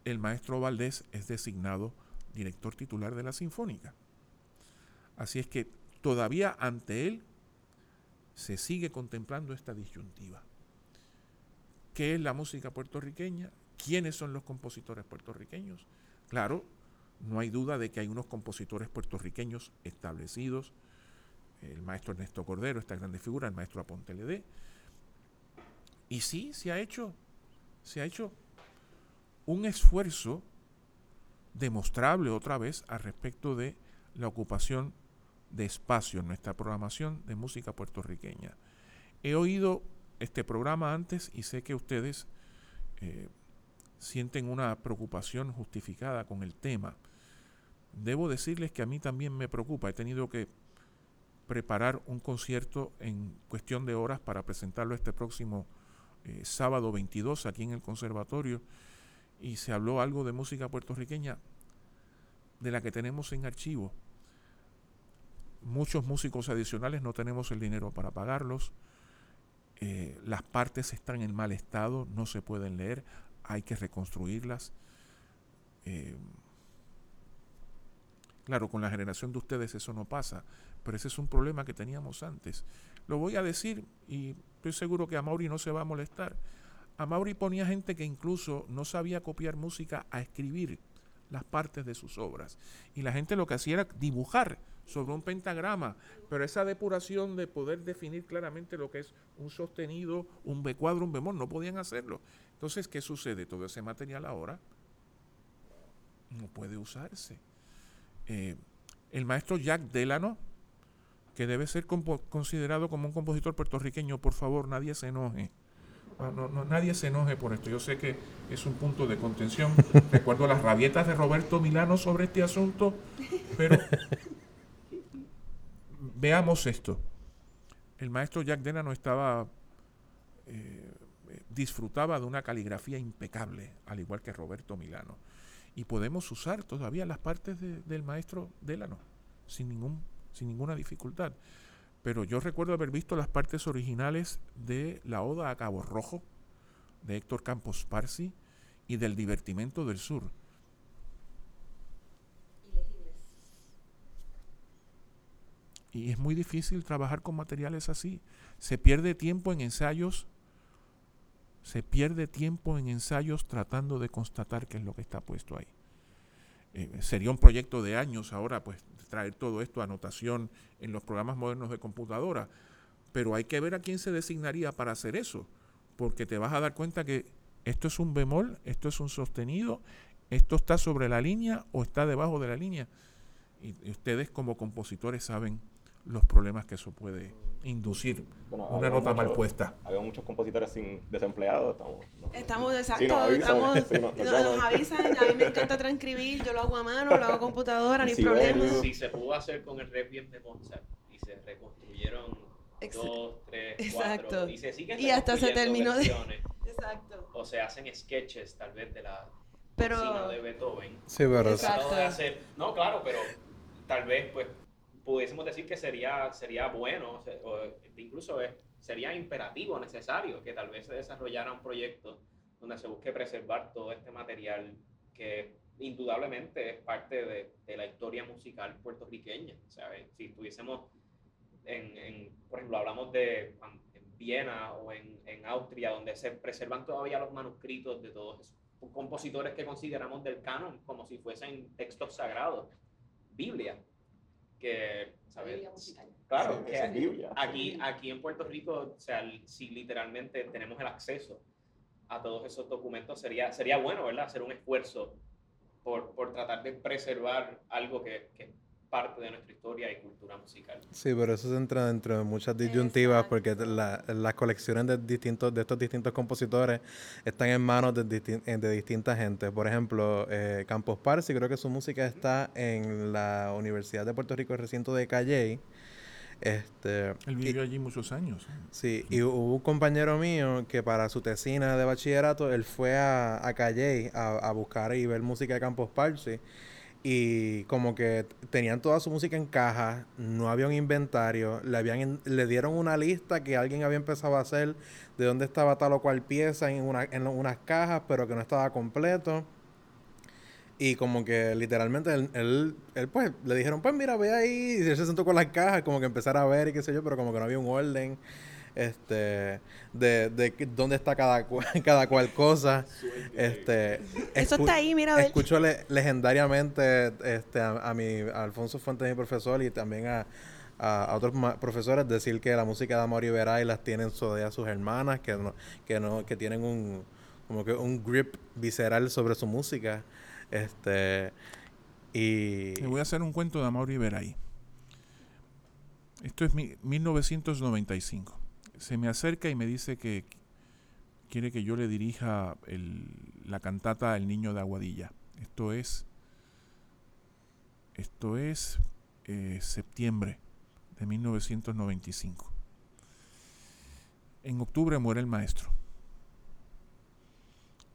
el maestro Valdés es designado director titular de la Sinfónica. Así es que todavía ante él se sigue contemplando esta disyuntiva. ¿Qué es la música puertorriqueña? ¿Quiénes son los compositores puertorriqueños? Claro, no hay duda de que hay unos compositores puertorriqueños establecidos, el maestro Ernesto Cordero, esta grande figura, el maestro Aponte Ledé. Y sí, se ha hecho, se ha hecho un esfuerzo demostrable otra vez al respecto de la ocupación de espacio en nuestra programación de música puertorriqueña. He oído este programa antes y sé que ustedes eh, sienten una preocupación justificada con el tema. Debo decirles que a mí también me preocupa. He tenido que preparar un concierto en cuestión de horas para presentarlo este próximo eh, sábado 22 aquí en el conservatorio y se habló algo de música puertorriqueña de la que tenemos en archivo. Muchos músicos adicionales no tenemos el dinero para pagarlos. Eh, las partes están en mal estado, no se pueden leer, hay que reconstruirlas. Eh, claro, con la generación de ustedes eso no pasa, pero ese es un problema que teníamos antes. Lo voy a decir y estoy seguro que a Mauri no se va a molestar. A Mauri ponía gente que incluso no sabía copiar música a escribir las partes de sus obras. Y la gente lo que hacía era dibujar sobre un pentagrama, pero esa depuración de poder definir claramente lo que es un sostenido, un B cuadro, un bemol, no podían hacerlo. Entonces, ¿qué sucede? Todo ese material ahora no puede usarse. Eh, el maestro Jack Delano, que debe ser considerado como un compositor puertorriqueño, por favor, nadie se enoje. Ah, no, nadie se enoje por esto. Yo sé que es un punto de contención. *laughs* Recuerdo las rabietas de Roberto Milano sobre este asunto, pero veamos esto. El maestro Jack Denano estaba eh, disfrutaba de una caligrafía impecable, al igual que Roberto Milano. Y podemos usar todavía las partes del maestro Delano sin, ningún, sin ninguna dificultad pero yo recuerdo haber visto las partes originales de La Oda a Cabo Rojo, de Héctor Campos Parsi, y del Divertimento del Sur. Y es muy difícil trabajar con materiales así. Se pierde tiempo en ensayos, se pierde tiempo en ensayos tratando de constatar qué es lo que está puesto ahí. Eh, sería un proyecto de años ahora, pues traer todo esto a anotación en los programas modernos de computadora, pero hay que ver a quién se designaría para hacer eso, porque te vas a dar cuenta que esto es un bemol, esto es un sostenido, esto está sobre la línea o está debajo de la línea. Y, ustedes como compositores saben los problemas que eso puede inducir. Bueno, Una nota mal puesta. Había muchos compositores sin desempleados. Estamos, no. Estamos, exacto, nos avisan, estamos, *laughs* sí, nos- nos nos, llaman. nos avisan, a mí me encanta transcribir, yo lo hago a mano, lo hago a computadora, ni Siberio. problema. Si se pudo hacer con el Requiem de Mozart y se reconstruyeron Ex- dos, tres, Exacto. cuatro, y se siguen Y hasta se terminó de- *laughs* Exacto. o se hacen sketches tal vez de la Pero- de Beethoven. Sí, Exacto. De hacer- no, claro, pero tal vez pues pudiésemos decir que sería, sería bueno, o, incluso es- sería imperativo, necesario que tal vez se desarrollara un proyecto donde se busque preservar todo este material que indudablemente es parte de, de la historia musical puertorriqueña. ¿sabes? Si estuviésemos en, en, por ejemplo, hablamos de en Viena o en, en Austria, donde se preservan todavía los manuscritos de todos esos compositores que consideramos del canon como si fuesen textos sagrados, Biblia, que, ¿sabes? Claro, Sí, que Biblia. aquí, aquí en Puerto Rico, o sea, si literalmente tenemos el acceso a todos esos documentos, sería, sería bueno, ¿verdad? Hacer un esfuerzo por, por tratar de preservar algo que, que es parte de nuestra historia y cultura musical. Sí, pero eso se entra dentro de muchas disyuntivas Exacto. porque la- las colecciones de, distintos, de estos distintos compositores están en manos de, distin- eh, de distinta gente. Por ejemplo, eh, Campos Parsi, creo que su música está en la Universidad de Puerto Rico, el recinto de Calley. Este, Él y- vivió allí muchos años. Sí, y hubo un compañero mío que para su tesina de bachillerato, él fue a, a Calley a, a buscar y ver música de Campos Parsi. Y como que tenían toda su música en caja, no había un inventario, le, habían, le dieron una lista que alguien había empezado a hacer de dónde estaba tal o cual pieza en, una, en unas cajas, pero que no estaba completo. Y como que literalmente él, él, pues le dijeron, pues mira, ve ahí. Y él se sentó con las cajas, como que empezar a ver y qué sé yo, pero como que no había un orden este de, de dónde está cada, cu- *laughs* cada cual cosa. Este, Eso está ahí, mira, a. Escucho le- legendariamente este, a, a mi a Alfonso Fuentes, mi profesor, y también a, a, a otros profesores decir que la música de Amor y Veray las tienen todavía sus hermanas, que no, que no, que tienen un como que un grip visceral sobre su música. Este y Le voy a hacer un cuento de Amaury Veray. Esto es mi- 1995. Se me acerca y me dice que quiere que yo le dirija la cantata El Niño de Aguadilla. Esto es, esto es eh, septiembre de 1995. En octubre muere el maestro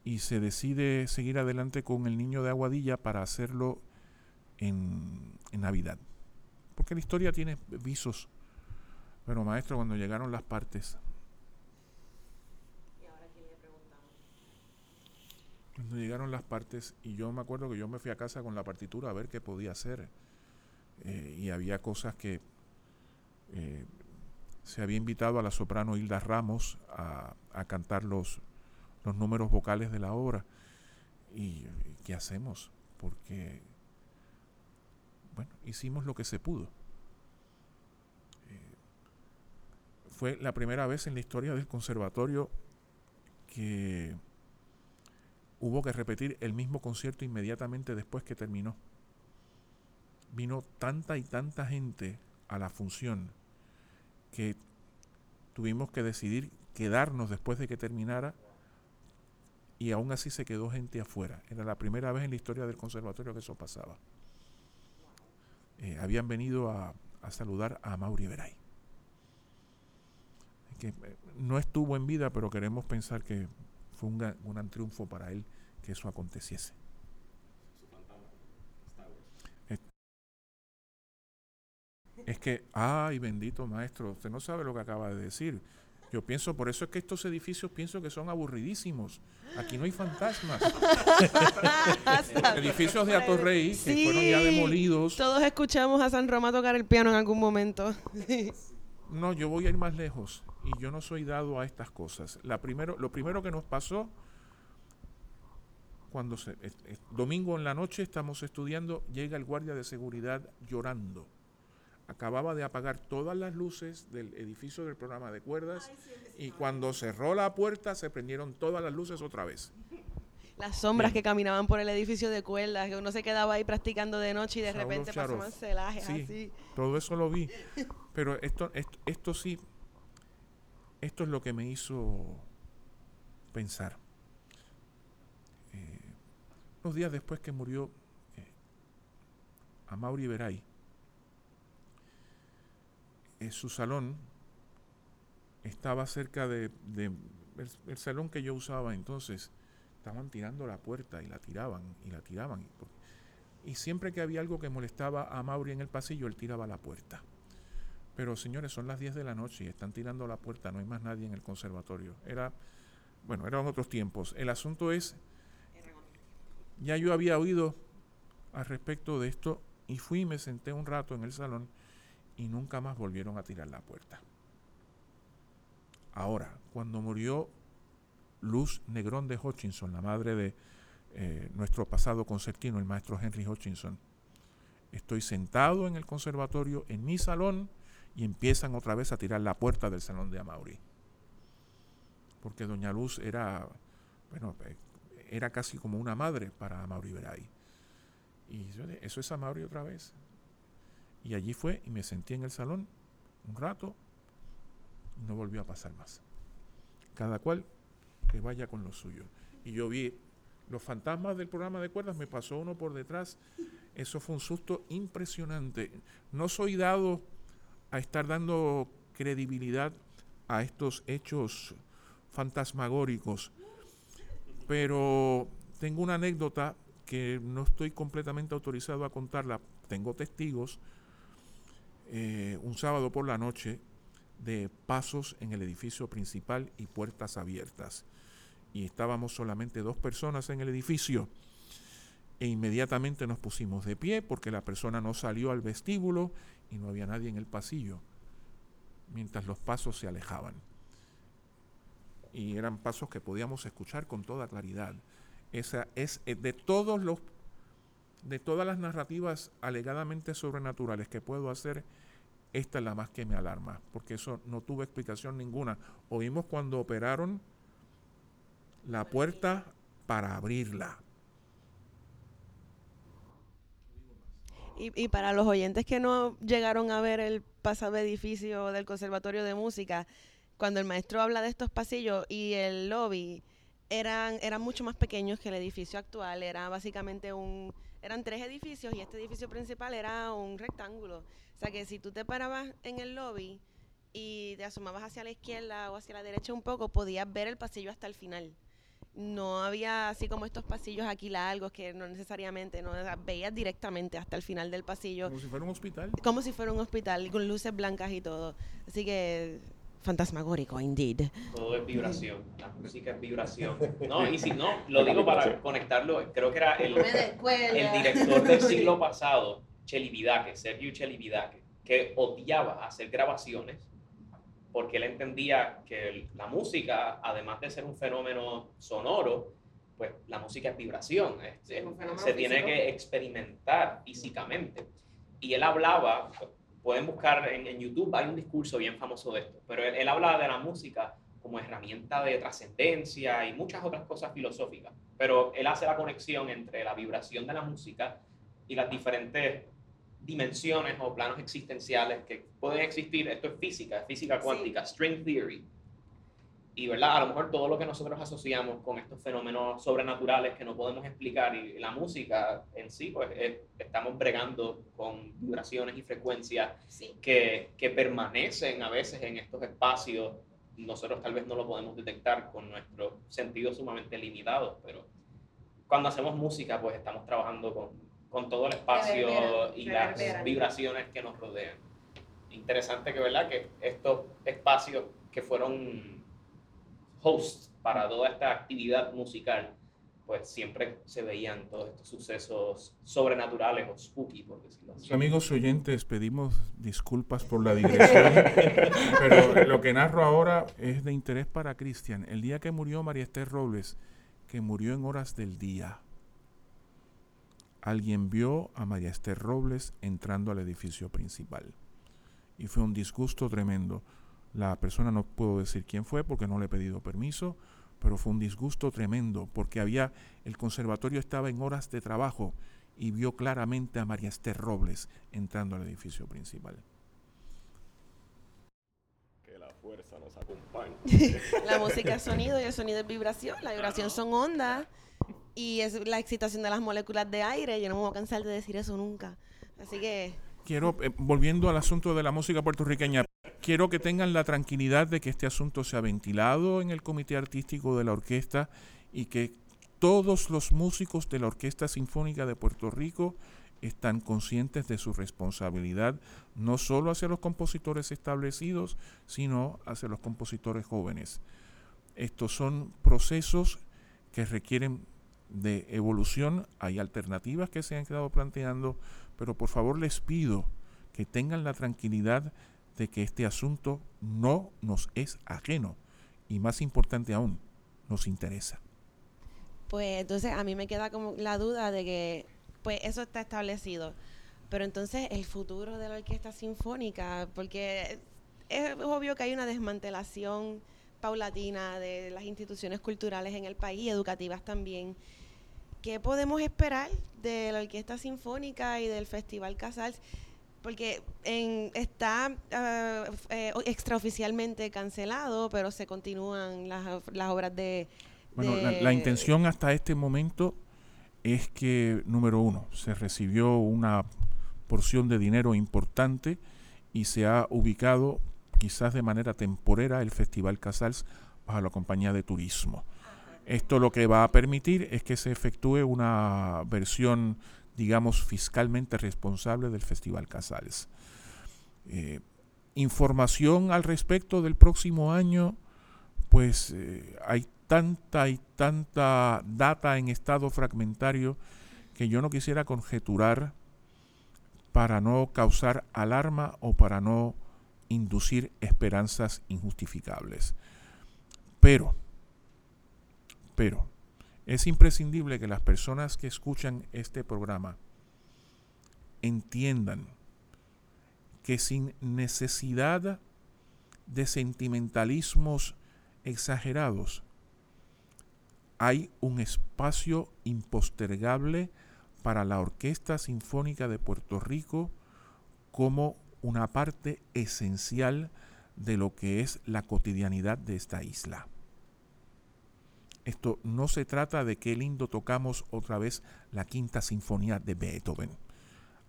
y se decide seguir adelante con El Niño de Aguadilla para hacerlo en, en Navidad. Porque la historia tiene visos. Pero maestro, cuando llegaron las partes, cuando llegaron las partes, y yo me acuerdo que yo me fui a casa con la partitura a ver qué podía hacer. Eh, y había cosas que eh, se había invitado a la soprano Hilda Ramos a, a cantar los, los números vocales de la obra. ¿Y y qué hacemos? Porque, bueno, hicimos lo que se pudo. Eh, fue la primera vez en la historia del conservatorio que hubo que repetir el mismo concierto inmediatamente después que terminó. Vino tanta y tanta gente a la función que tuvimos que decidir quedarnos después de que terminara y aún así se quedó gente afuera. Era la primera vez en la historia del conservatorio que eso pasaba. Eh, habían venido a, a saludar a Mauri Veray. Que eh, no estuvo en vida, pero queremos pensar que fue un, gran- un gran triunfo para él que eso aconteciese. Es- que, ay, bendito maestro, usted no sabe lo que acaba de decir. Yo pienso, por eso es que estos edificios pienso que son aburridísimos. Aquí no hay fantasmas. *laughs* edificios de Atorrey que Sí. fueron ya demolidos. Todos escuchamos a San Roma tocar el piano en algún momento. *laughs* No, yo voy a ir más lejos y yo no soy dado a estas cosas. La primero, lo primero que nos pasó cuando se, es- es- domingo en la noche estamos estudiando, llega el guardia de seguridad llorando. Acababa de apagar todas las luces del edificio del programa de cuerdas y cuando cerró la puerta se prendieron todas las luces otra vez. *laughs* Las sombras Bien. que caminaban por el edificio de cuerdas, que uno se quedaba ahí practicando de noche y de repente Charof. pasaban celajes Sí. así. Todo eso lo vi. *laughs* Pero esto, esto, sí, esto es lo que me hizo pensar. Eh, unos días después que murió eh, Amaury Veray, eh, su salón estaba cerca de, de- el, salón que yo usaba entonces. Estaban tirando la puerta y la tiraban y la tiraban. y y siempre que había algo que molestaba a Mauri en el pasillo, él tiraba la puerta. Pero señores, son las 10 de la noche y están tirando la puerta, no hay más nadie en el conservatorio. Era, bueno, eran otros tiempos. El asunto es, ya yo había oído al respecto de esto y fui y me senté un rato en el salón y nunca más volvieron a tirar la puerta. Ahora, cuando murió Luz Negrón de Hutchinson, la madre de eh, nuestro pasado concertino, el maestro Henry Hutchinson. Estoy sentado en el conservatorio, en mi salón, y empiezan otra vez a tirar la puerta del salón de Amaury. Porque Doña Luz era, bueno, era casi como una madre para Amaury Veray. Y yo eso es Amaury otra vez. Y allí fue y me sentí en el salón un rato y no volvió a pasar más. Cada cual que vaya con lo suyo. Y yo vi los fantasmas del programa de cuerdas, me pasó uno por detrás. Eso fue un susto impresionante. No soy dado a estar dando credibilidad a estos hechos fantasmagóricos, pero tengo una anécdota que no estoy completamente autorizado a contarla. Tengo testigos eh, un sábado por la noche de pasos en el edificio principal y puertas abiertas y estábamos solamente dos personas en el edificio. E inmediatamente nos pusimos de pie porque la persona no salió al vestíbulo y no había nadie en el pasillo, mientras los pasos se alejaban. Y eran pasos que podíamos escuchar con toda claridad. Esa es eh, de todos los de todas las narrativas alegadamente sobrenaturales que puedo hacer, esta es la más que me alarma, porque eso no tuvo explicación ninguna. Oímos cuando operaron la puerta para abrirla. Y, y para los oyentes que no llegaron a ver el pasado edificio del Conservatorio de Música, cuando el maestro habla de estos pasillos y el lobby eran, eran mucho más pequeños que el edificio actual, era básicamente un, eran tres edificios y este edificio principal era un rectángulo. O sea que si tú te parabas en el lobby y te asomabas hacia la izquierda o hacia la derecha un poco, podías ver el pasillo hasta el final. No había así como estos pasillos aquí largos que no necesariamente, no o sea, veías directamente hasta el final del pasillo, Como si fuera un hospital. como si fuera un hospital con luces blancas y todo. Así que fantasmagórico, indeed. Todo es vibración, *laughs* la música es vibración. No, y si no, lo digo para conectarlo, creo que era el, el director del *laughs* siglo pasado, Chelividake, Sergio Chelividake, que odiaba hacer grabaciones porque él entendía que la música, además de ser un fenómeno sonoro, pues la música es vibración, es- es se tiene que experimentar físicamente. Y él hablaba, pueden buscar en, en YouTube, hay un discurso bien famoso de esto, pero él, él hablaba de la música como herramienta de trascendencia y muchas otras cosas filosóficas. Pero él hace la conexión entre la vibración de la música y las diferentes dimensiones o planos existenciales que pueden existir. Esto es física, es física cuántica, string theory. Y verdad, a lo mejor todo lo que nosotros asociamos con estos fenómenos sobrenaturales que no podemos explicar y la música en sí, pues es- estamos bregando con vibraciones y frecuencias que, que permanecen a veces en estos espacios. Nosotros tal vez no lo podemos detectar con nuestros sentidos sumamente limitados, pero cuando hacemos música, pues estamos trabajando con, con todo el espacio Reverbera, y las vibraciones que nos rodean. Interesante que, ¿verdad? Que estos espacios que fueron hosts para toda esta actividad musical, pues siempre se veían todos estos sucesos sobrenaturales o spooky, por decirlo así. Amigos oyentes, pedimos disculpas por la digresión, *laughs* pero lo que narro ahora es de interés para Cristian. El día que murió María Esther Robles, que murió en horas del día, alguien vio a María Esther Robles entrando al edificio principal. Y fue un disgusto tremendo. La persona no puedo decir quién fue porque no le he pedido permiso, pero fue un disgusto tremendo porque había el conservatorio estaba en horas de trabajo y vio claramente a María Esther Robles entrando al edificio principal. Que la fuerza nos acompañe. *laughs* la música es sonido y el sonido es vibración. La vibración son ondas y es la excitación de las moléculas de aire. Yo no me voy a cansar de decir eso nunca. Así que... Quiero, eh, volviendo al asunto de la música puertorriqueña, quiero que tengan la tranquilidad de que este asunto se ha ventilado en el comité artístico de la orquesta y que todos los músicos de la Orquesta Sinfónica de Puerto Rico están conscientes de su responsabilidad, no solo hacia los compositores establecidos, sino hacia los compositores jóvenes. Estos son procesos que requieren de evolución, hay alternativas que se han quedado planteando, pero por favor les pido que tengan la tranquilidad de que este asunto no nos es ajeno y más importante aún, nos interesa. Pues entonces a mí me queda como la duda de que pues eso está establecido, pero entonces el futuro de la orquesta sinfónica, porque es obvio que hay una desmantelación paulatina de las instituciones culturales en el país, educativas también. ¿Qué podemos esperar de la Orquesta Sinfónica y del Festival Casals? Porque en, está uh, eh, extraoficialmente cancelado, pero se continúan las, las obras de, bueno, la, intención hasta este momento es que, número uno, se recibió una porción de dinero importante y se ha ubicado quizás de manera temporera el Festival Casals bajo la compañía de turismo. Esto lo que va a permitir es que se efectúe una versión, digamos, fiscalmente responsable del Festival Casals. Eh, información al respecto del próximo año, pues eh, hay tanta y tanta data en estado fragmentario que yo no quisiera conjeturar para no causar alarma o para no inducir esperanzas injustificables. Pero, pero, es imprescindible que las personas que escuchan este programa entiendan que sin necesidad de sentimentalismos exagerados, hay un espacio impostergable para la Orquesta Sinfónica de Puerto Rico como una parte esencial de lo que es la cotidianidad de esta isla. Esto no se trata de qué lindo tocamos otra vez la quinta sinfonía de Beethoven.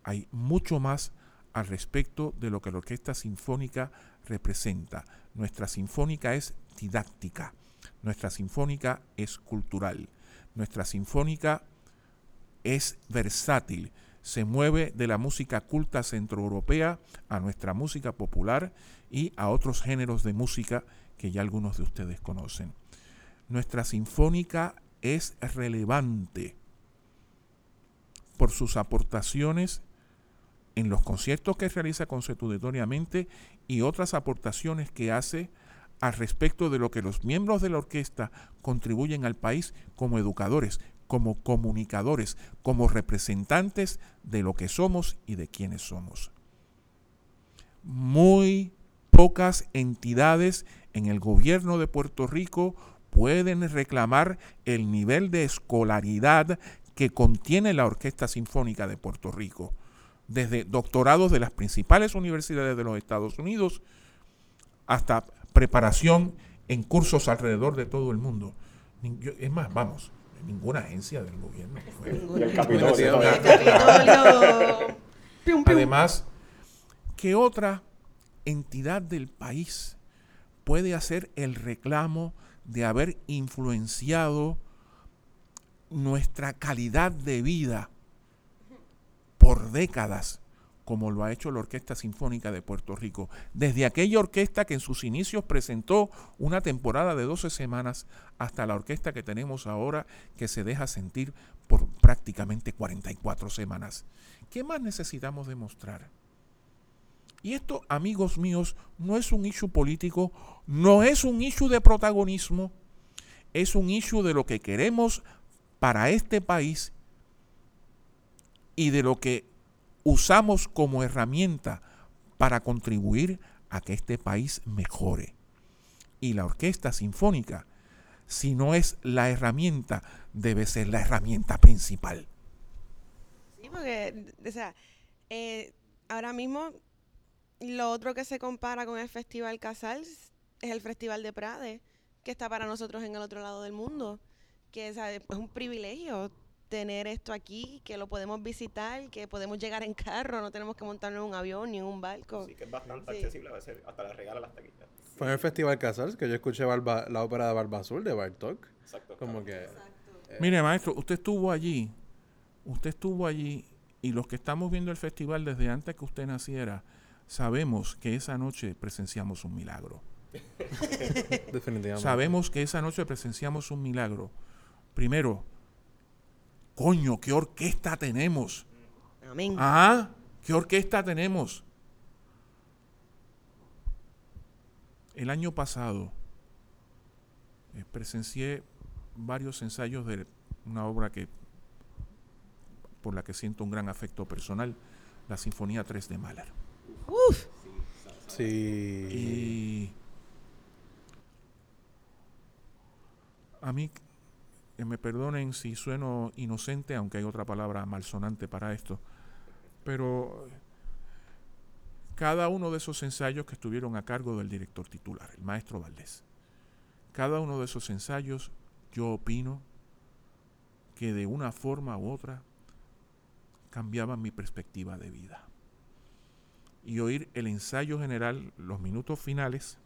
Hay mucho más al respecto de lo que la orquesta sinfónica representa. Nuestra sinfónica es didáctica, nuestra sinfónica es cultural. Nuestra sinfónica es versátil. Se mueve de la música culta centroeuropea a nuestra música popular y a otros géneros de música que ya algunos de ustedes conocen. Nuestra sinfónica es relevante por sus aportaciones en los conciertos que realiza consuetudinariamente y otras aportaciones que hace al respecto de lo que los miembros de la orquesta contribuyen al país como educadores, como comunicadores, como representantes de lo que somos y de quienes somos. Muy pocas entidades en el gobierno de Puerto Rico pueden reclamar el nivel de escolaridad que contiene la Orquesta Sinfónica de Puerto Rico, desde doctorados de las principales universidades de los Estados Unidos hasta preparación en cursos alrededor de todo el mundo. Es más, vamos, ninguna agencia del gobierno. *laughs* *laughs* Además, ¿qué otra entidad del país puede hacer el reclamo de haber influenciado nuestra calidad de vida por décadas como lo ha hecho la Orquesta Sinfónica de Puerto Rico. Desde aquella orquesta que en sus inicios presentó una temporada de 12 semanas hasta la orquesta que tenemos ahora que se deja sentir por prácticamente 44 semanas. ¿Qué más necesitamos demostrar? Y esto, amigos míos, no es un issue político, no es un issue de protagonismo, es un issue de lo que queremos para este país y de lo que usamos como herramienta para contribuir a que este país mejore. Y la Orquesta Sinfónica si no es la herramienta, debe ser la herramienta principal. Sí, porque, o sea, eh, ahora mismo lo otro que se compara con el Festival Casals es el Festival de Prade, que está para nosotros en el otro lado del mundo, que es un privilegio tener esto aquí, que lo podemos visitar, que podemos llegar en carro, no tenemos que montarnos en un avión ni en un barco. Sí, que es bastante accesible a veces, hasta la regala las taquillas. Fue en el Festival Casals que yo escuché la ópera de Barba Azul de Bartok. Exacto. Como que... Eh, Mire, maestro, usted estuvo allí, usted estuvo allí y los que estamos viendo el festival desde antes que usted naciera, sabemos que esa noche presenciamos un milagro. *laughs* Definitivamente. Sabemos que esa noche presenciamos un milagro. Primero, coño, ¿qué orquesta tenemos? Amén. Ah, ¿qué orquesta tenemos? El año pasado eh, presencié varios ensayos de una obra que por la que siento un gran afecto personal, la Sinfonía 3 de Mahler. Uf. Sí. Y a mí, me perdonen si sueno inocente, aunque hay otra palabra malsonante para esto, pero cada uno de esos ensayos que estuvieron a cargo del director titular, el maestro Valdés, cada uno de esos ensayos yo opino que de una forma u otra cambiaban mi perspectiva de vida. Y oír el ensayo general, los minutos finales,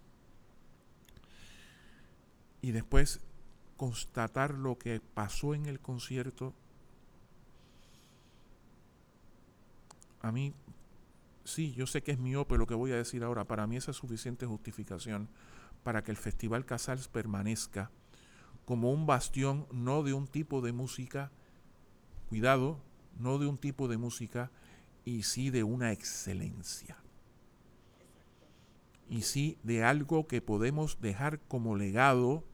y después constatar lo que pasó en el concierto, a mí, sí, yo sé que es miope lo que voy a decir ahora, para mí esa es suficiente justificación para que el Festival Casals permanezca como un bastión no de un tipo de música, cuidado, no de un tipo de música, y sí de una excelencia. Y sí de algo que podemos dejar como legado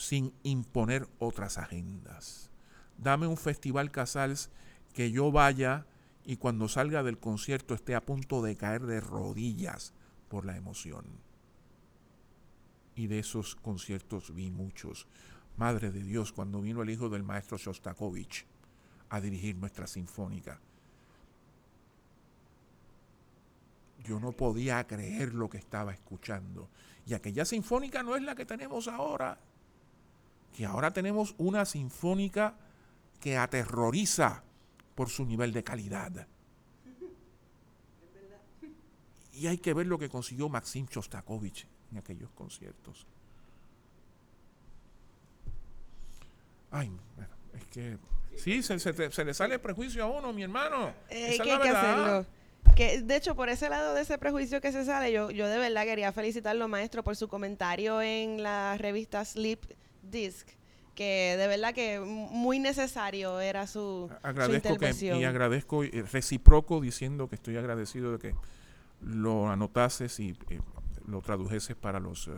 sin imponer otras agendas. Dame un festival Casals que yo vaya y cuando salga del concierto esté a punto de caer de rodillas por la emoción. Y de esos conciertos vi muchos. Madre de Dios, cuando vino el hijo del maestro Shostakovich a dirigir nuestra sinfónica. Yo no podía creer lo que estaba escuchando. Y aquella sinfónica no es la que tenemos ahora que ahora tenemos una sinfónica que aterroriza por su nivel de calidad. Y hay que ver lo que consiguió Maxim Shostakovich en aquellos conciertos. Ay, es que sí, se, le sale el prejuicio a uno, mi hermano. Eh, que hay que hacerlo. Que, de hecho, por ese lado de ese prejuicio que se sale, yo, yo de verdad quería felicitarlo, maestro, por su comentario en la revista Sleep disc que de verdad que muy necesario era su, agradezco intervención. y agradezco eh, recíproco diciendo que estoy agradecido de que lo anotases y eh, lo tradujeses para los eh,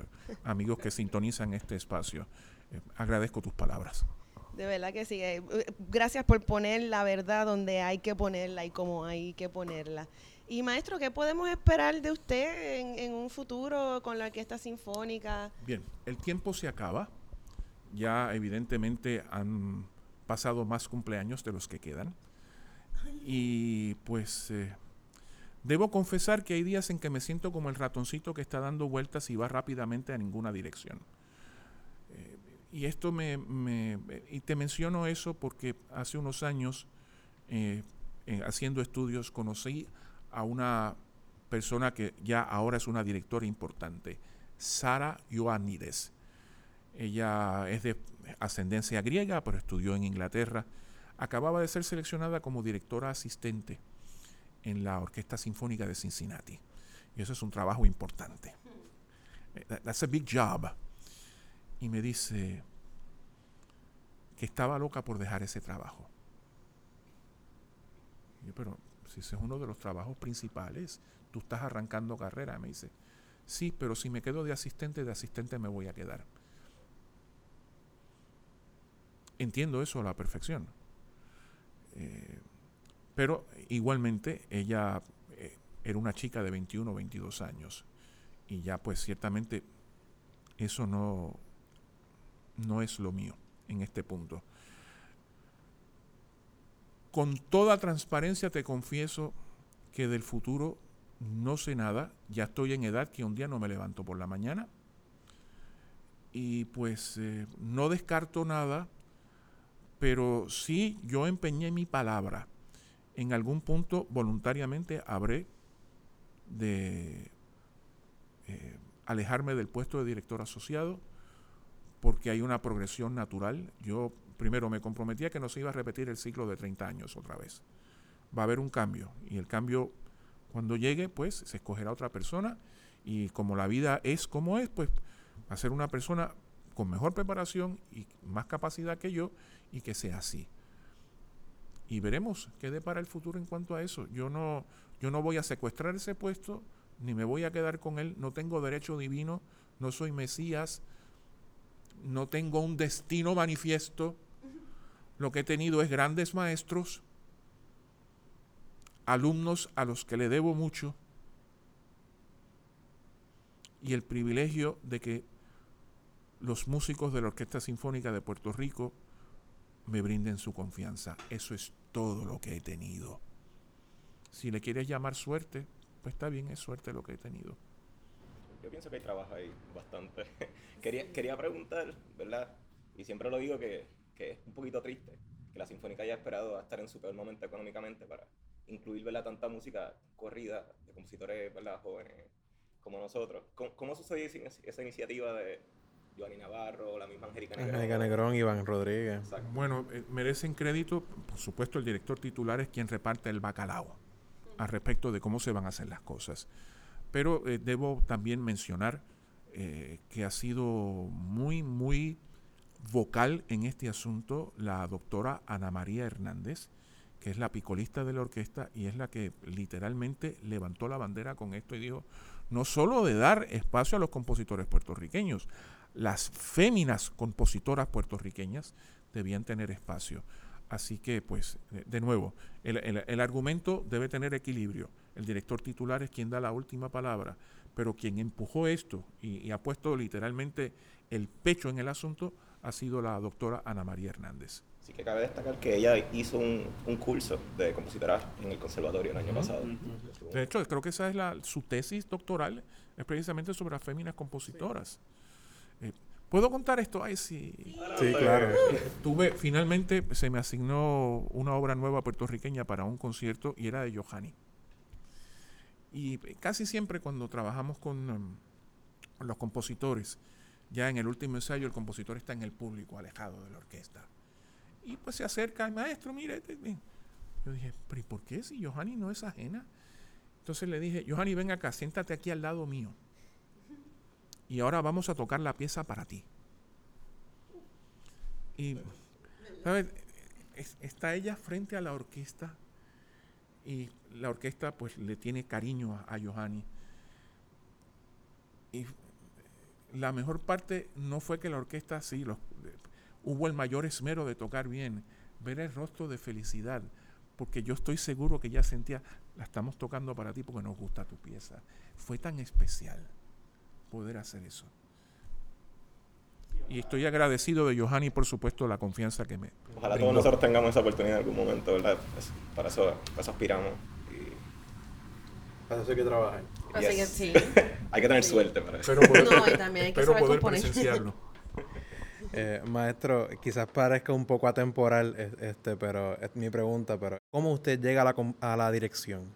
amigos que sintonizan este espacio. agradezco tus palabras. De verdad que sí. gracias por poner la verdad donde hay que ponerla y como hay que ponerla. Y maestro, ¿qué podemos esperar de usted en, en un futuro con la orquesta sinfónica? Bien, el tiempo se acaba ya evidentemente han pasado más cumpleaños de los que quedan. Y pues eh, debo confesar que hay días en que me siento como el ratoncito que está dando vueltas y va rápidamente a ninguna dirección. Eh, y esto me, y te menciono eso porque hace unos años, eh, haciendo estudios, conocí a una persona que ya ahora es una directora importante, Sara Ioannides ella es de ascendencia griega, pero estudió en Inglaterra. Acababa de ser seleccionada como directora asistente en la Orquesta Sinfónica de Cincinnati. Y eso es un trabajo importante. That's a big job. Y me dice que estaba loca por dejar ese trabajo. yo, pero si ese es uno de los trabajos principales, tú estás arrancando carrera. Me dice, sí, pero si me quedo de asistente, de asistente me voy a quedar. Entiendo eso a la perfección. Eh, pero igualmente ella eh, era una chica de 21 o 22 años y ya pues ciertamente eso no, no es lo mío en este punto. Con toda transparencia te confieso que del futuro no sé nada, ya estoy en edad que un día no me levanto por la mañana y pues eh, no descarto nada, pero sí yo empeñé mi palabra. En algún punto voluntariamente habré de eh, alejarme del puesto de director asociado porque hay una progresión natural. Yo primero me comprometía que no se iba a repetir el ciclo de 30 años otra vez. Va a haber un cambio y el cambio cuando llegue pues se escogerá otra persona y como la vida es como es, pues va a ser una persona con mejor preparación y más capacidad que yo y que sea así. Y veremos qué depara el futuro en cuanto a eso. Yo no, yo no voy a secuestrar ese puesto, ni me voy a quedar con él, no tengo derecho divino, no soy Mesías, no tengo un destino manifiesto. Lo que he tenido es grandes maestros, alumnos a los que le debo mucho y el privilegio de que los músicos de la Orquesta Sinfónica de Puerto Rico me brinden su confianza. Eso es todo lo que he tenido. Si le quieres llamar suerte, pues está bien, es suerte lo que he tenido. Yo pienso que hay trabajo ahí bastante. *laughs* quería, quería preguntar, ¿verdad? Y siempre lo digo que, que, es un poquito triste que la Sinfónica haya esperado a estar en su peor momento económicamente para incluir ¿verdad? tanta música corrida de compositores ¿verdad? jóvenes como nosotros. ¿Cómo, cómo sucedió esa iniciativa de Giovanni Navarro, la misma Angélica Negrón. Angélica Negrón, Iván Rodríguez. Bueno, eh, merecen crédito, por supuesto, el director titular es quien reparte el bacalao al respecto de cómo se van a hacer las cosas. Pero eh, debo también mencionar eh, que ha sido muy, muy vocal en este asunto la doctora Ana María Hernández, que es la picolista de la orquesta y es la que literalmente levantó la bandera con esto y dijo, no solo de dar espacio a los compositores puertorriqueños, las féminas compositoras puertorriqueñas debían tener espacio. Así que, pues, de nuevo, el, argumento debe tener equilibrio. El director titular es quien da la última palabra, pero quien empujó esto y, ha puesto literalmente el pecho en el asunto ha sido la doctora Ana María Hernández. Sí que cabe destacar que ella hizo un, curso de compositora en el conservatorio el año pasado. De hecho, creo que esa es la, su tesis doctoral, es precisamente sobre las féminas compositoras. Eh, ¿Puedo contar esto? Ay, sí. Sí, claro. Tuve, finalmente se me asignó una obra nueva puertorriqueña para un concierto y era de Johanny. Y casi siempre cuando trabajamos con um, los compositores, ya en el último ensayo el compositor está en el público, alejado de la orquesta. Y pues se acerca el maestro, mire. Este, Yo dije, pero ¿y por qué si Johanny no es ajena? Entonces le dije, Johanny, ven acá, siéntate aquí al lado mío y ahora vamos a tocar la pieza para ti. Y, ¿sabes? está ella frente a la orquesta y la orquesta pues le tiene cariño a, a Johanny. Y la mejor parte no fue que la orquesta sí, hubo el mayor esmero de tocar bien, ver el rostro de felicidad, porque yo estoy seguro que ella sentía, la estamos tocando para ti porque nos gusta tu pieza. Fue tan especial poder hacer eso. Y estoy agradecido de Johanny, por supuesto, la confianza que me. Ojalá todos nosotros tengamos esa oportunidad en algún momento, ¿verdad? Para eso, aspiramos. Y... Para eso hay que trabajar. Sí. *laughs* hay que tener suerte para eso. Pero poder, no, y también hay que pero poder presenciarlo. *laughs* Eh, maestro, quizás parezca un poco atemporal este, pero es mi pregunta, pero ¿cómo usted llega a la, a la dirección?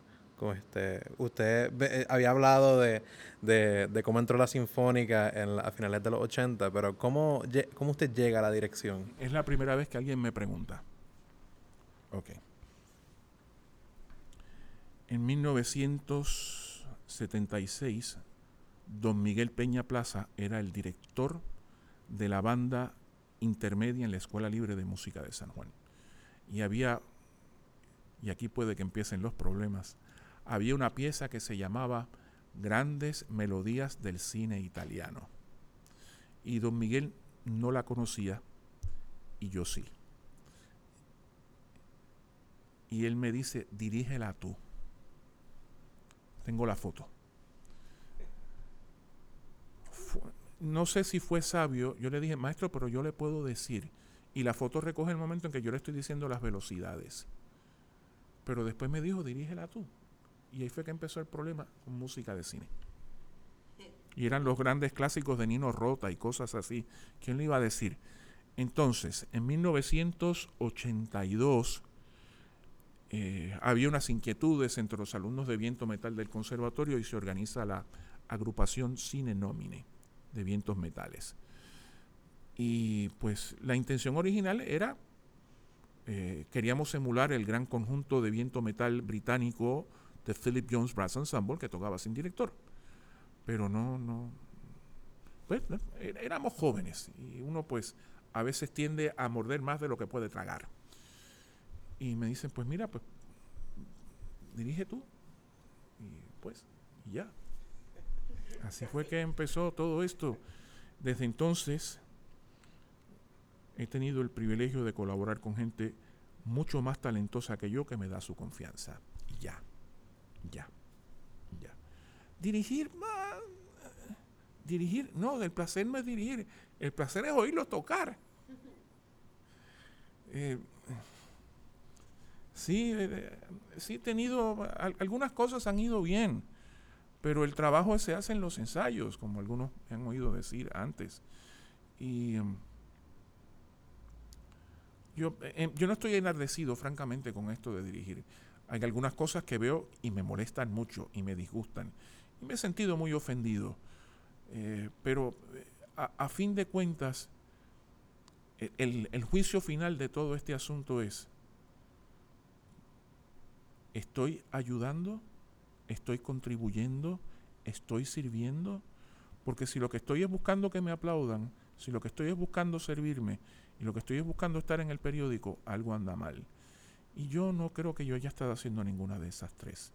Este, usted eh, había hablado de, de, cómo entró la Sinfónica en a finales de los 80, pero ¿cómo, ¿cómo usted llega a la dirección? Es la primera vez que alguien me pregunta. Ok. En 1976, don Miguel Peña Plaza era el director de la banda intermedia en la Escuela Libre de Música de San Juan. Y había, y aquí puede que empiecen los problemas, había una pieza que se llamaba Grandes Melodías del Cine Italiano. Y don Miguel no la conocía y yo sí. Y él me dice, dirígela tú. Tengo la foto. no sé si fue sabio, yo le dije, maestro, pero yo le puedo decir. Y la foto recoge el momento en que yo le estoy diciendo las velocidades. Pero después me dijo, dirígela tú. Y ahí fue que empezó el problema con música de cine. Y eran los grandes clásicos de Nino Rota y cosas así. ¿Quién le iba a decir? Entonces, en 1982 eh, había unas inquietudes entre los alumnos de viento metal del conservatorio y se organiza la agrupación Cine Nomine de vientos metales. Y pues la intención original era, eh, queríamos emular el gran conjunto de viento metal británico de Philip Jones Brass Ensemble que tocaba sin director. Pero no, no, pues éramos jóvenes y uno pues a veces tiende a morder más de lo que puede tragar. Y me dicen, pues mira, pues dirige tú. Y pues, ya. Así fue que empezó todo esto. Desde entonces he tenido el privilegio de colaborar con gente mucho más talentosa que yo que me da su confianza. Y ya, ya, ya. Dirigir, dirigir, no, el placer no es dirigir, el placer es oírlo tocar. Eh, sí, eh, sí he tenido, algunas cosas han ido bien, pero el trabajo se hace en los ensayos, como algunos han oído decir antes. Y em, yo, em, yo no estoy enardecido, francamente, con esto de dirigir. Hay algunas cosas que veo y me molestan mucho y me disgustan. Y me he sentido muy ofendido. Eh, pero a fin de cuentas, el, juicio final de todo este asunto es, ¿estoy ayudando? ¿Estoy contribuyendo? ¿Estoy sirviendo? Porque si lo que estoy es buscando que me aplaudan, si lo que estoy es buscando servirme y lo que estoy es buscando estar en el periódico, algo anda mal. Y yo no creo que yo haya estado haciendo ninguna de esas tres.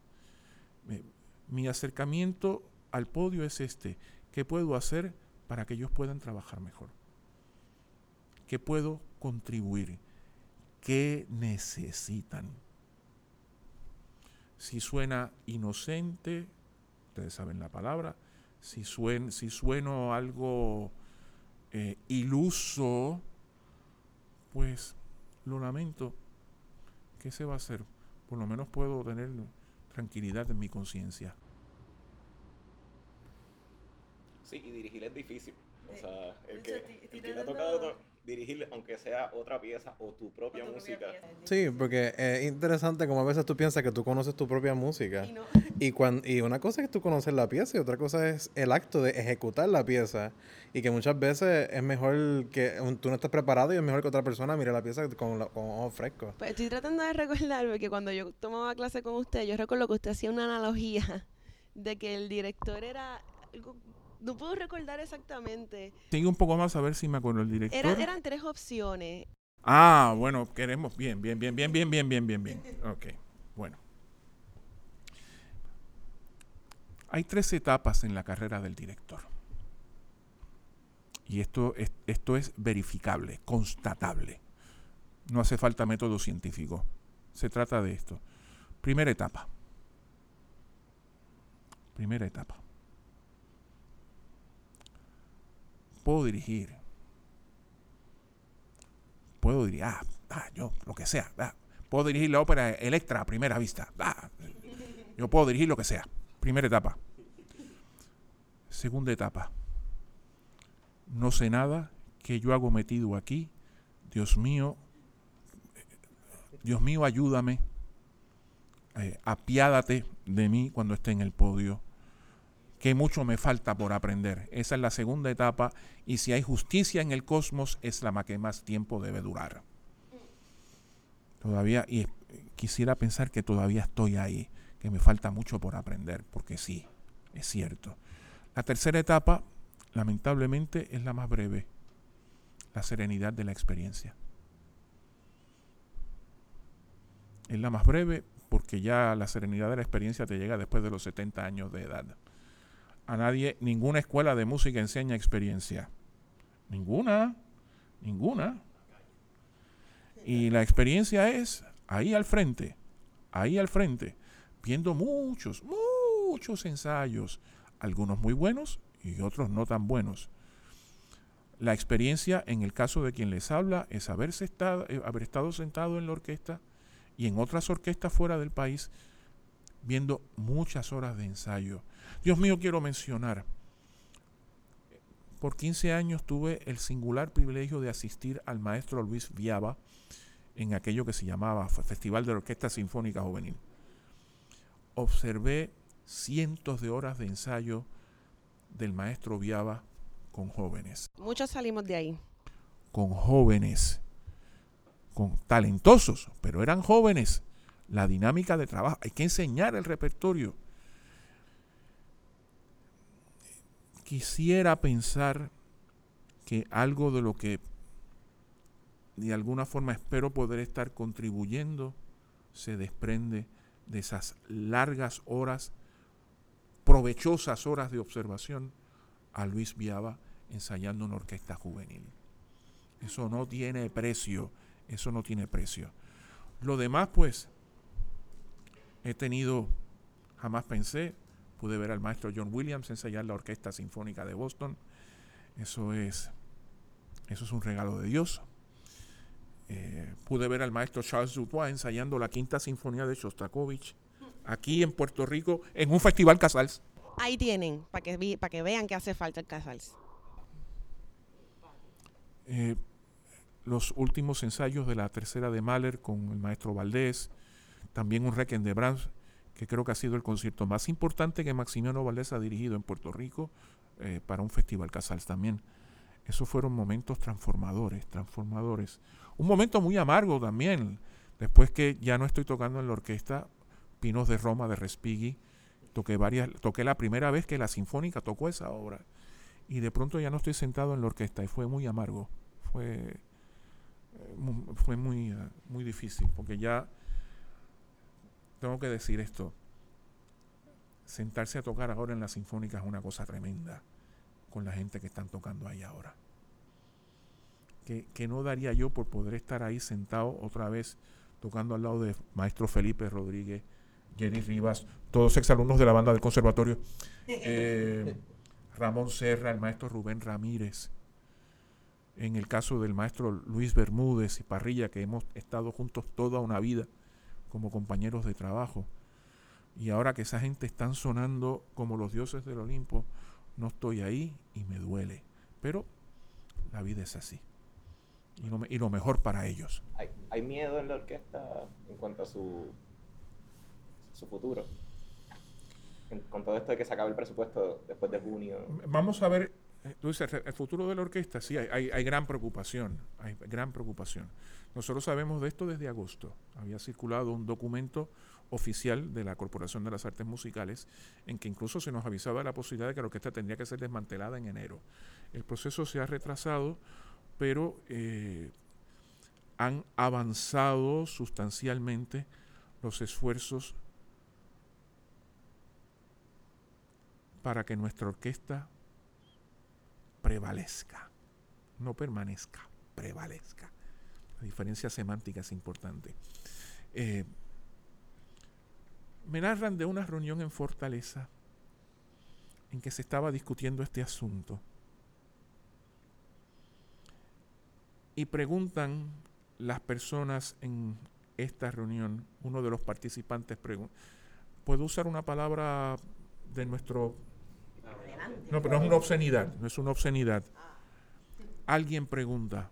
mi acercamiento al podio es este. ¿Qué puedo hacer para que ellos puedan trabajar mejor? ¿Qué puedo contribuir? ¿Qué necesitan? Si suena inocente, ustedes saben la palabra, si, si sueno algo eh, iluso, pues lo lamento. ¿Qué se va a hacer? Por lo menos puedo tener tranquilidad en mi conciencia. Sí, y dirigir es difícil. O sea, el que, el que le ha tocado dirigir, aunque sea otra pieza o tu propia música. sí, porque es interesante como a veces tú piensas que tú conoces tu propia música. Y, cuando, y una cosa es que tú conoces la pieza y otra cosa es el acto de ejecutar la pieza. Y que muchas veces es mejor que tú no estés preparado y es mejor que otra persona mire la pieza con, con ojos frescos. Pues estoy tratando de recordar, porque cuando yo tomaba clase con usted, yo recuerdo que usted hacía una analogía de que el director era no puedo recordar exactamente. Sigue un poco más a ver si me acuerdo el director. eran tres opciones. Ah, bueno, queremos. Bien, bien, bien, bien, bien, bien, bien, bien, bien. Ok, bueno. Hay tres etapas en la carrera del director. Y esto es, esto es verificable, constatable. No hace falta método científico. Se trata de esto. Primera etapa. Primera etapa. Puedo dirigir. Puedo dirigir, ah, ah yo, lo que sea. Ah, puedo dirigir la ópera Electra a primera vista. Ah, yo puedo dirigir lo que sea. Primera etapa. Segunda etapa. No sé nada que yo hago metido aquí. Dios mío, Dios mío, ayúdame. Eh, apiádate de mí cuando esté en el podio que mucho me falta por aprender. Esa es la segunda etapa y si hay justicia en el cosmos es la que más tiempo debe durar. Todavía, y quisiera pensar que todavía estoy ahí, que me falta mucho por aprender, porque sí, es cierto. La tercera etapa, lamentablemente, es la más breve, la serenidad de la experiencia. Es la más breve porque ya la serenidad de la experiencia te llega después de los 70 años de edad a nadie, ninguna escuela de música enseña experiencia. Ninguna, ninguna. Y la experiencia es ahí al frente, ahí al frente, viendo muchos, muchos ensayos, algunos muy buenos y otros no tan buenos. La experiencia, en el caso de quien les habla, es haberse estado, eh, haber estado sentado en la orquesta y en otras orquestas fuera del país, viendo muchas horas de ensayo. Dios mío, quiero mencionar, por 15 años tuve el singular privilegio de asistir al maestro Luis Viaba en aquello que se llamaba Festival de la Orquesta Sinfónica Juvenil. Observé cientos de horas de ensayo del maestro Viaba con jóvenes. Muchos salimos de ahí. Con jóvenes, con talentosos, pero eran jóvenes. La dinámica de trabajo, hay que enseñar el repertorio. Quisiera pensar que algo de lo que de alguna forma espero poder estar contribuyendo se desprende de esas largas horas, provechosas horas de observación a Luis Viaba ensayando una orquesta juvenil. Eso no tiene precio, eso no tiene precio. Lo demás, pues, he tenido, jamás pensé, pude ver al maestro John Williams ensayar la Orquesta Sinfónica de Boston. Eso es, eso es un regalo de Dios. Eh, pude ver al maestro Charles Dutois ensayando la Quinta Sinfonía de Shostakovich aquí en Puerto Rico en un festival Casals. Ahí tienen, para que, que vean que hace falta el Casals. Eh, los últimos ensayos de la tercera de Mahler con el maestro Valdés, también un Requiem de Brahms, que creo que ha sido el concierto más importante que Maximiano Valdés ha dirigido en Puerto Rico eh, para un festival Casals también. Esos fueron momentos transformadores, transformadores. Un momento muy amargo también, después que ya no estoy tocando en la orquesta Pinos de Roma de Respighi, toqué varias, toqué la primera vez que la Sinfónica tocó esa obra y de pronto ya no estoy sentado en la orquesta y fue muy amargo, fue, eh, fue muy, eh, muy difícil porque ya tengo que decir esto, sentarse a tocar ahora en la Sinfónica es una cosa tremenda con la gente que están tocando ahí ahora. Que, que, no daría yo por poder estar ahí sentado otra vez tocando al lado de maestro Felipe Rodríguez, Jenny Rivas, todos exalumnos de la banda del conservatorio, eh, *laughs* Ramón Serra, el maestro Rubén Ramírez, en el caso del maestro Luis Bermúdez y Parrilla, que hemos estado juntos toda una vida como compañeros de trabajo. Y ahora que esa gente están sonando como los dioses del Olimpo, no estoy ahí y me duele. Pero la vida es así. Y lo, y lo mejor para ellos. ¿Hay, ¿Hay miedo en la orquesta en cuanto a su su futuro. Con todo esto de que se acabe el presupuesto después de junio. Vamos a ver, tú dices, el futuro de la orquesta, sí, hay, hay, gran preocupación, hay gran preocupación. Nosotros sabemos de esto desde agosto. Había circulado un documento oficial de la Corporación de las Artes Musicales en que incluso se nos avisaba la posibilidad de que la orquesta tendría que ser desmantelada en enero. El proceso se ha retrasado, pero eh, han avanzado sustancialmente los esfuerzos para que nuestra orquesta prevalezca, no permanezca, prevalezca. La diferencia semántica es importante. Eh, me narran de una reunión en Fortaleza en que se estaba discutiendo este asunto. Y preguntan las personas en esta reunión, uno de los participantes pregunta, ¿puedo usar una palabra de nuestro no, pero no es una obscenidad, no es una obscenidad. Alguien pregunta,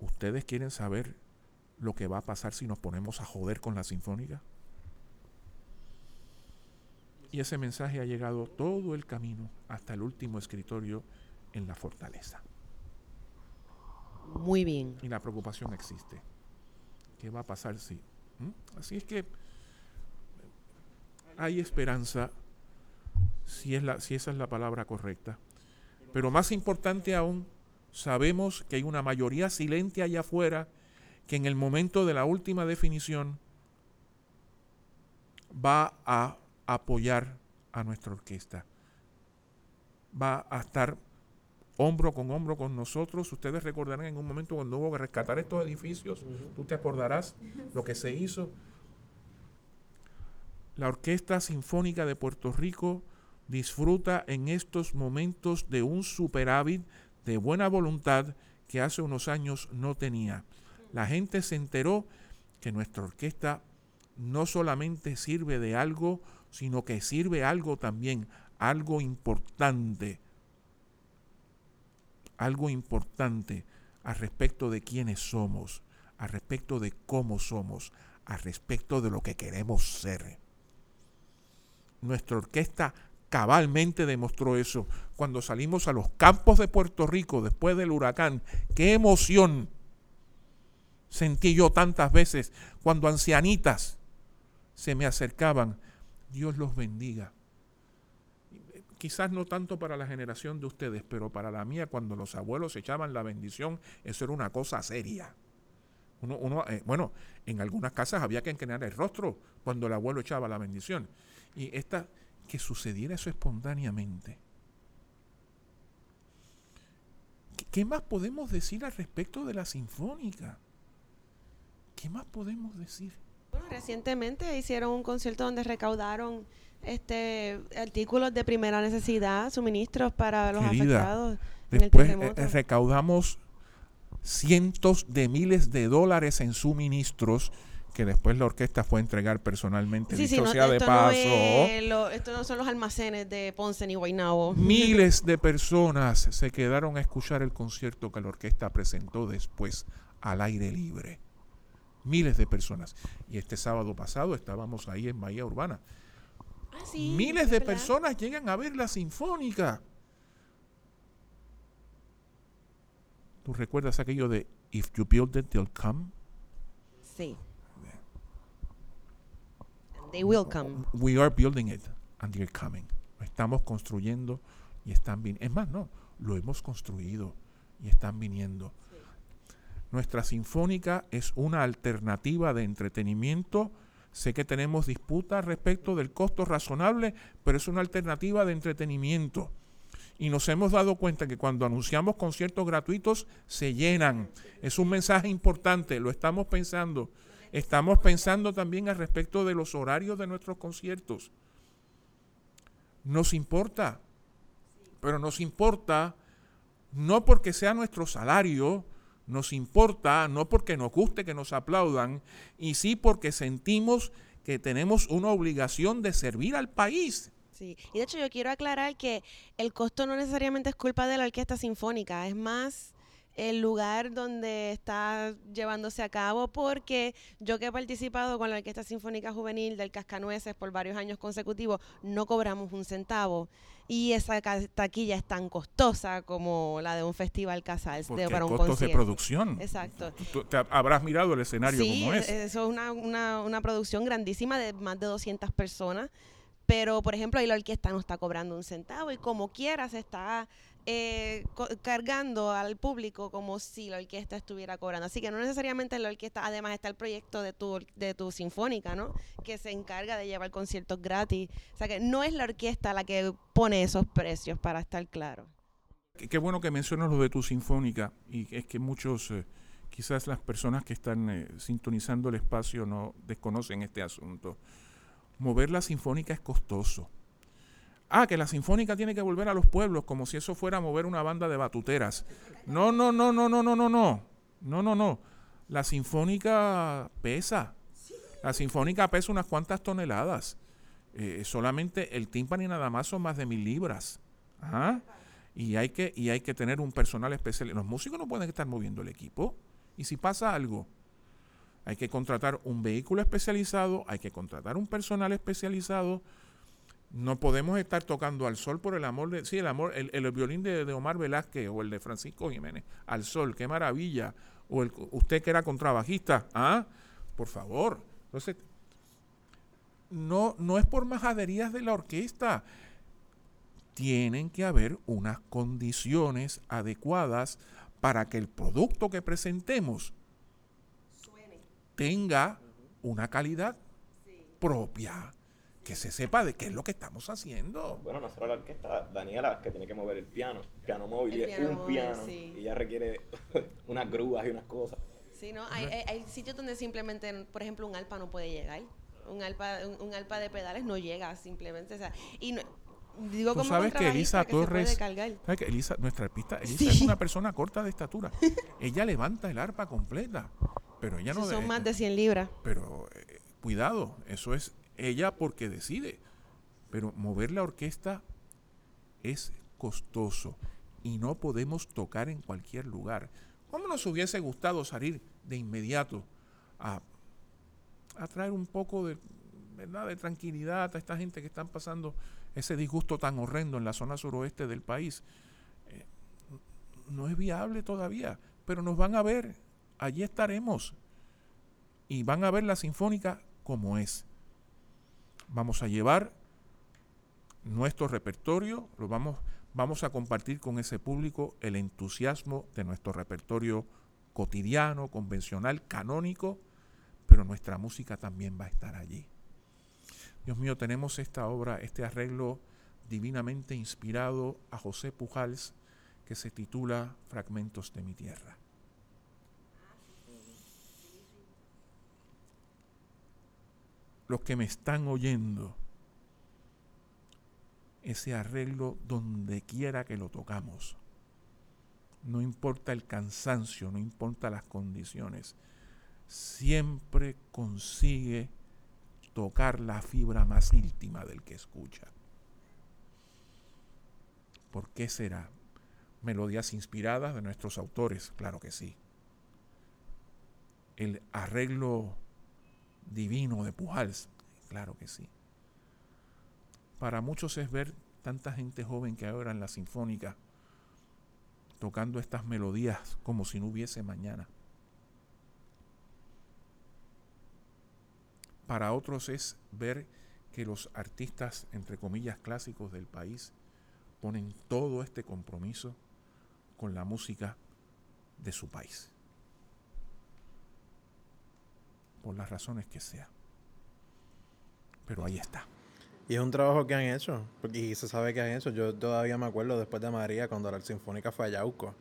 ¿ustedes quieren saber lo que va a pasar si nos ponemos a joder con la sinfónica? Y ese mensaje ha llegado todo el camino hasta el último escritorio en la fortaleza. Muy bien. Y la preocupación existe. ¿Qué va a pasar si? ¿Mm? Así es que hay esperanza si, es la, si esa es la palabra correcta. Pero más importante aún, sabemos que hay una mayoría silente allá afuera que en el momento de la última definición va a apoyar a nuestra orquesta. Va a estar hombro con hombro con nosotros. Ustedes recordarán en un momento cuando hubo que rescatar estos edificios, tú te acordarás lo que se hizo. La Orquesta Sinfónica de Puerto Rico disfruta en estos momentos de un superávit de buena voluntad que hace unos años no tenía. La gente se enteró que nuestra orquesta no solamente sirve de algo, sino que sirve algo también, algo importante, algo importante al respecto de quiénes somos, al respecto de cómo somos, al respecto de lo que queremos ser. Nuestra orquesta cabalmente demostró eso cuando salimos a los campos de Puerto Rico después del huracán. ¡Qué emoción! Sentí yo tantas veces cuando ancianitas se me acercaban. Dios los bendiga. Quizás no tanto para la generación de ustedes, pero para la mía, cuando los abuelos echaban la bendición, eso era una cosa seria. Uno, eh, bueno, en algunas casas había que encanar el rostro cuando el abuelo echaba la bendición. Y esta, que sucediera eso espontáneamente. ¿Qué más podemos decir al respecto de la sinfónica? ¿Qué más podemos decir? Bueno, recientemente hicieron un concierto donde recaudaron este artículos de primera necesidad, suministros para los afectados. Después en el eh, recaudamos cientos de miles de dólares en suministros que después la orquesta fue a entregar personalmente. Sí, sí, sea de paso. esto no son los almacenes de Ponce ni Guaynabo. *laughs* Miles de personas se quedaron a escuchar el concierto que la orquesta presentó después al aire libre. Miles de personas. Y este sábado pasado estábamos ahí en Bahía Urbana. Ah, Miles de personas llegan a ver la sinfónica. ¿Tú recuerdas aquello de If you build it, they'll come? Sí. They will come. We are building it and they're coming. estamos construyendo y están viniendo. Es más, no, lo hemos construido y están viniendo. Nuestra sinfónica es una alternativa de entretenimiento. Sé que tenemos disputas respecto del costo razonable, pero es una alternativa de entretenimiento. Y nos hemos dado cuenta que cuando anunciamos conciertos gratuitos se llenan. Es un mensaje importante, lo estamos pensando. Estamos pensando también al respecto de los horarios de nuestros conciertos. Nos importa, pero nos importa no porque sea nuestro salario, nos importa no porque nos guste que nos aplaudan, y sí porque sentimos que tenemos una obligación de servir al país. Sí, y de hecho yo quiero aclarar que el costo no necesariamente es culpa de la orquesta sinfónica, es más el lugar donde está llevándose a cabo, porque yo que he participado con la Orquesta Sinfónica Juvenil del Cascanueces por varios años consecutivos, no cobramos un centavo. Y esa taquilla es tan costosa como la de un festival casal de, para un costos de producción. Exacto. te habrás mirado el escenario como es. eso es una, una, una producción grandísima de más de 200 personas pero por ejemplo ahí la orquesta no está cobrando un centavo y como quiera se está eh, cargando al público como si la orquesta estuviera cobrando. Así que no necesariamente la orquesta, además está el proyecto de tu, de tu sinfónica, ¿no? Que se encarga de llevar conciertos gratis. O sea que no es la orquesta la que pone esos precios, para estar claro. Qué, bueno que mencionas lo de tu sinfónica y es que muchos, eh, quizás las personas que están eh, sintonizando el espacio no desconocen este asunto. Mover la sinfónica es costoso ah, que la sinfónica tiene que volver a los pueblos como si eso fuera mover una banda de batuteras. No, no, no, no, no, no, no, no. No, no, no. La sinfónica pesa. La sinfónica pesa unas cuantas toneladas. Eh, solamente el tímpano y nada más son más de mil libras. ¿Ah? Y hay, que, y hay que tener un personal especial. Los músicos no pueden estar moviendo el equipo. Y si pasa algo, hay que contratar un vehículo especializado, hay que contratar un personal especializado no podemos estar tocando al sol por el amor de. Sí, el amor, el, violín de, Omar Velázquez o el de Francisco Jiménez. Al sol, qué maravilla. O el, usted que era contrabajista. Ah, por favor. Entonces, no, no es por majaderías de la orquesta. Tienen que haber unas condiciones adecuadas para que el producto que presentemos tenga una calidad propia que se sepa de qué es lo que estamos haciendo. Bueno, nosotros la orquesta, Daniela, que tiene que mover el piano, piano móvil, es un piano, y ya requiere *laughs* unas grúas y unas cosas. Sí, ¿no? Hay, hay, sitios donde simplemente, por ejemplo, un alpa no puede llegar. Un alpa, un, alpa de pedales no llega simplemente. O sea, y Digo Tú como sabes que Elisa que Torres. ¿sabes que Elisa, nuestra arpista, Elisa Sí. es una *laughs* persona corta de estatura. Ella levanta el arpa completa, pero ella no son de- más de 100 libras. Pero eh, cuidado, eso es ella porque decide. Pero mover la orquesta es costoso y no podemos tocar en cualquier lugar. ¿Cómo nos hubiese gustado salir de inmediato a, traer un poco de, ¿verdad? de tranquilidad a esta gente que están pasando ese disgusto tan horrendo en la zona suroeste del país? Eh, no es viable todavía, pero nos van a ver, allí estaremos y van a ver la sinfónica como es. Vamos a llevar nuestro repertorio, lo vamos, vamos a compartir con ese público el entusiasmo de nuestro repertorio cotidiano, convencional, canónico, pero nuestra música también va a estar allí. Dios mío, tenemos esta obra, este arreglo divinamente inspirado a José Pujals que se titula Fragmentos de mi tierra. Los que me están oyendo, ese arreglo donde quiera que lo tocamos. No importa el cansancio, no importa las condiciones, siempre consigue tocar la fibra más íntima del que escucha. ¿Por qué será? Melodías inspiradas de nuestros autores, claro que sí. El arreglo divino de Pujals, claro que sí. Para muchos es ver tanta gente joven que ahora en la sinfónica tocando estas melodías como si no hubiese mañana. Para otros es ver que los artistas, entre comillas, clásicos del país ponen todo este compromiso con la música de su país. Por las razones que sea. Pero ahí está. Y es un trabajo que han hecho, y se sabe que han hecho. Yo todavía me acuerdo después de María, cuando la Sinfónica fue a Yauco.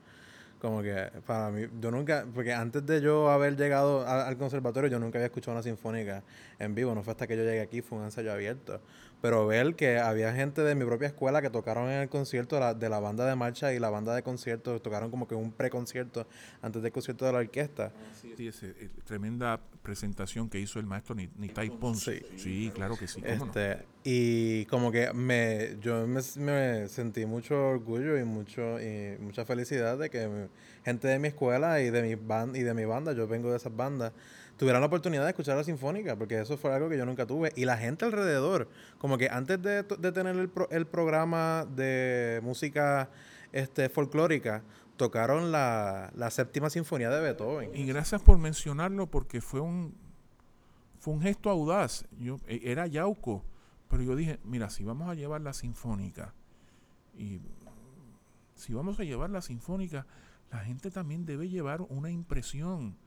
Como que para mí, yo nunca, porque antes de yo haber llegado al conservatorio, yo nunca había escuchado una sinfónica en vivo. No fue hasta que yo llegué aquí, fue un ensayo abierto. Pero ver que había gente de mi propia escuela que tocaron en el concierto de la, de la banda de marcha y la banda de concierto, tocaron como que un preconcierto antes del concierto de la orquesta. Sí, ese, eh, tremenda presentación que hizo el maestro Ni- Nitai Ponce. Sí. Sí, claro que sí. cómo no. Este, y como que me, yo me, me sentí mucho orgullo y mucho y mucha felicidad de que gente de mi escuela y de mi band, y de mi banda, yo vengo de esas bandas, tuvieran la oportunidad de escuchar la sinfónica, porque eso fue algo que yo nunca tuve. Y la gente alrededor, como que antes de, de tener el, pro- el programa de música este, folclórica, tocaron la, la séptima sinfonía de Beethoven. Y gracias por mencionarlo porque fue un fue un gesto audaz. Yo e- era Yauco, pero yo dije, mira, si vamos a llevar la sinfónica y si vamos a llevar la sinfónica, la gente también debe llevar una impresión.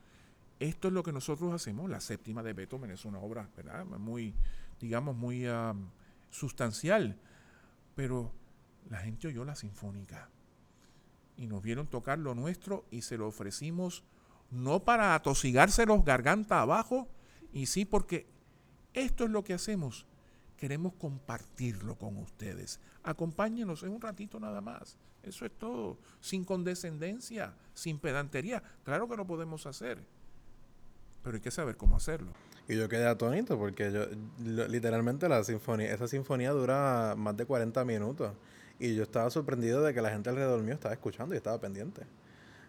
Esto es lo que nosotros hacemos. La séptima de Beethoven es una obra, ¿verdad? Muy, digamos, muy ah, sustancial. Pero la gente oyó la sinfónica y nos vieron tocar lo nuestro y se lo ofrecimos no para atosigárselos garganta abajo, y sí porque esto es lo que hacemos. Queremos compartirlo con ustedes. Acompáñenos en un ratito nada más. Eso es todo. Sin condescendencia, sin pedantería. Claro que lo podemos hacer. Pero hay que saber cómo hacerlo. Y yo quedé atónito porque yo lo- literalmente la sinfonía, esa sinfonía dura más de 40 minutos y yo estaba sorprendido de que la gente alrededor mío estaba escuchando y estaba pendiente.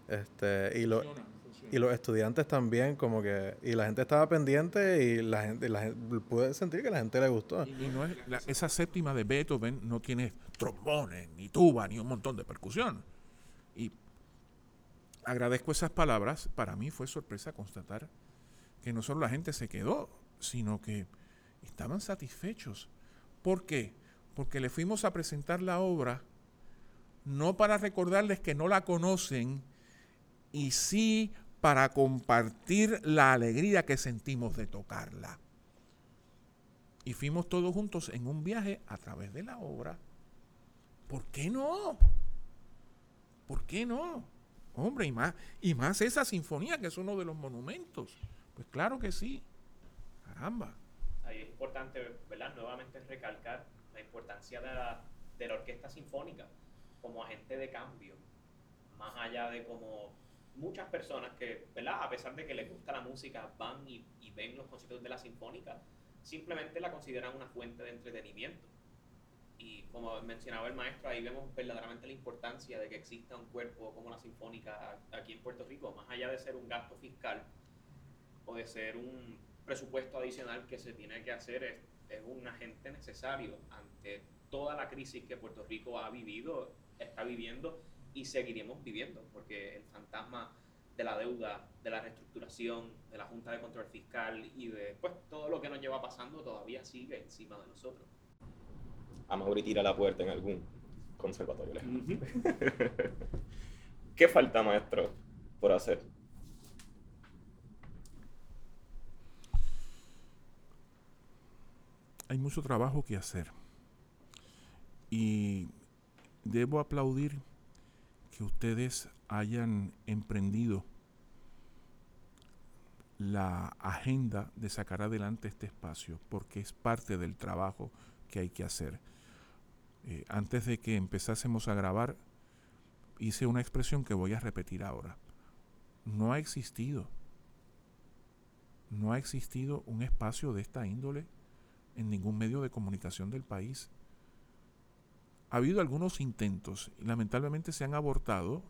Este, y lo, y los estudiantes también como que y la gente estaba pendiente y la gente, la gente pude sentir que la gente le gustó. Y no es, la- esa séptima de Beethoven no tiene trombones, ni tuba, ni un montón de percusión. Y agradezco esas palabras. Para mí fue sorpresa constatar que no solo la gente se quedó, sino que estaban satisfechos. ¿Por qué? Porque le fuimos a presentar la obra no para recordarles que no la conocen, y sí para compartir la alegría que sentimos de tocarla. Y fuimos todos juntos en un viaje a través de la obra. ¿Por qué no? ¿Por qué no? Hombre, y más, y más esa sinfonía que es uno de los monumentos. Pues claro que sí. Caramba. Ahí es importante, ¿verdad? Nuevamente recalcar la importancia de la, de la orquesta sinfónica como agente de cambio, más allá de como muchas personas que, ¿verdad? A pesar de que les gusta la música, van y, y ven los conciertos de la sinfónica, simplemente la consideran una fuente de entretenimiento. Y como mencionaba el maestro, ahí vemos verdaderamente la importancia de que exista un cuerpo como la Sinfónica aquí en Puerto Rico, más allá de ser un gasto fiscal o de ser un presupuesto adicional que se tiene que hacer, es, es un agente necesario ante toda la crisis que Puerto Rico ha vivido, está viviendo y seguiremos viviendo, porque el fantasma de la deuda, de la reestructuración, de la Junta de Control Fiscal y de pues, todo lo que nos lleva pasando todavía sigue encima de nosotros. A Mauri tira la puerta en algún conservatorio lejano. *laughs* ¿Qué falta, maestro, por hacer? Hay mucho trabajo que hacer. Y debo aplaudir que ustedes hayan emprendido la agenda de sacar adelante este espacio, porque es parte del trabajo que hay que hacer. Eh, antes de que empezásemos a grabar, hice una expresión que voy a repetir ahora. No ha existido, no ha existido un espacio de esta índole en ningún medio de comunicación del país. Ha habido algunos intentos y lamentablemente se han abortado,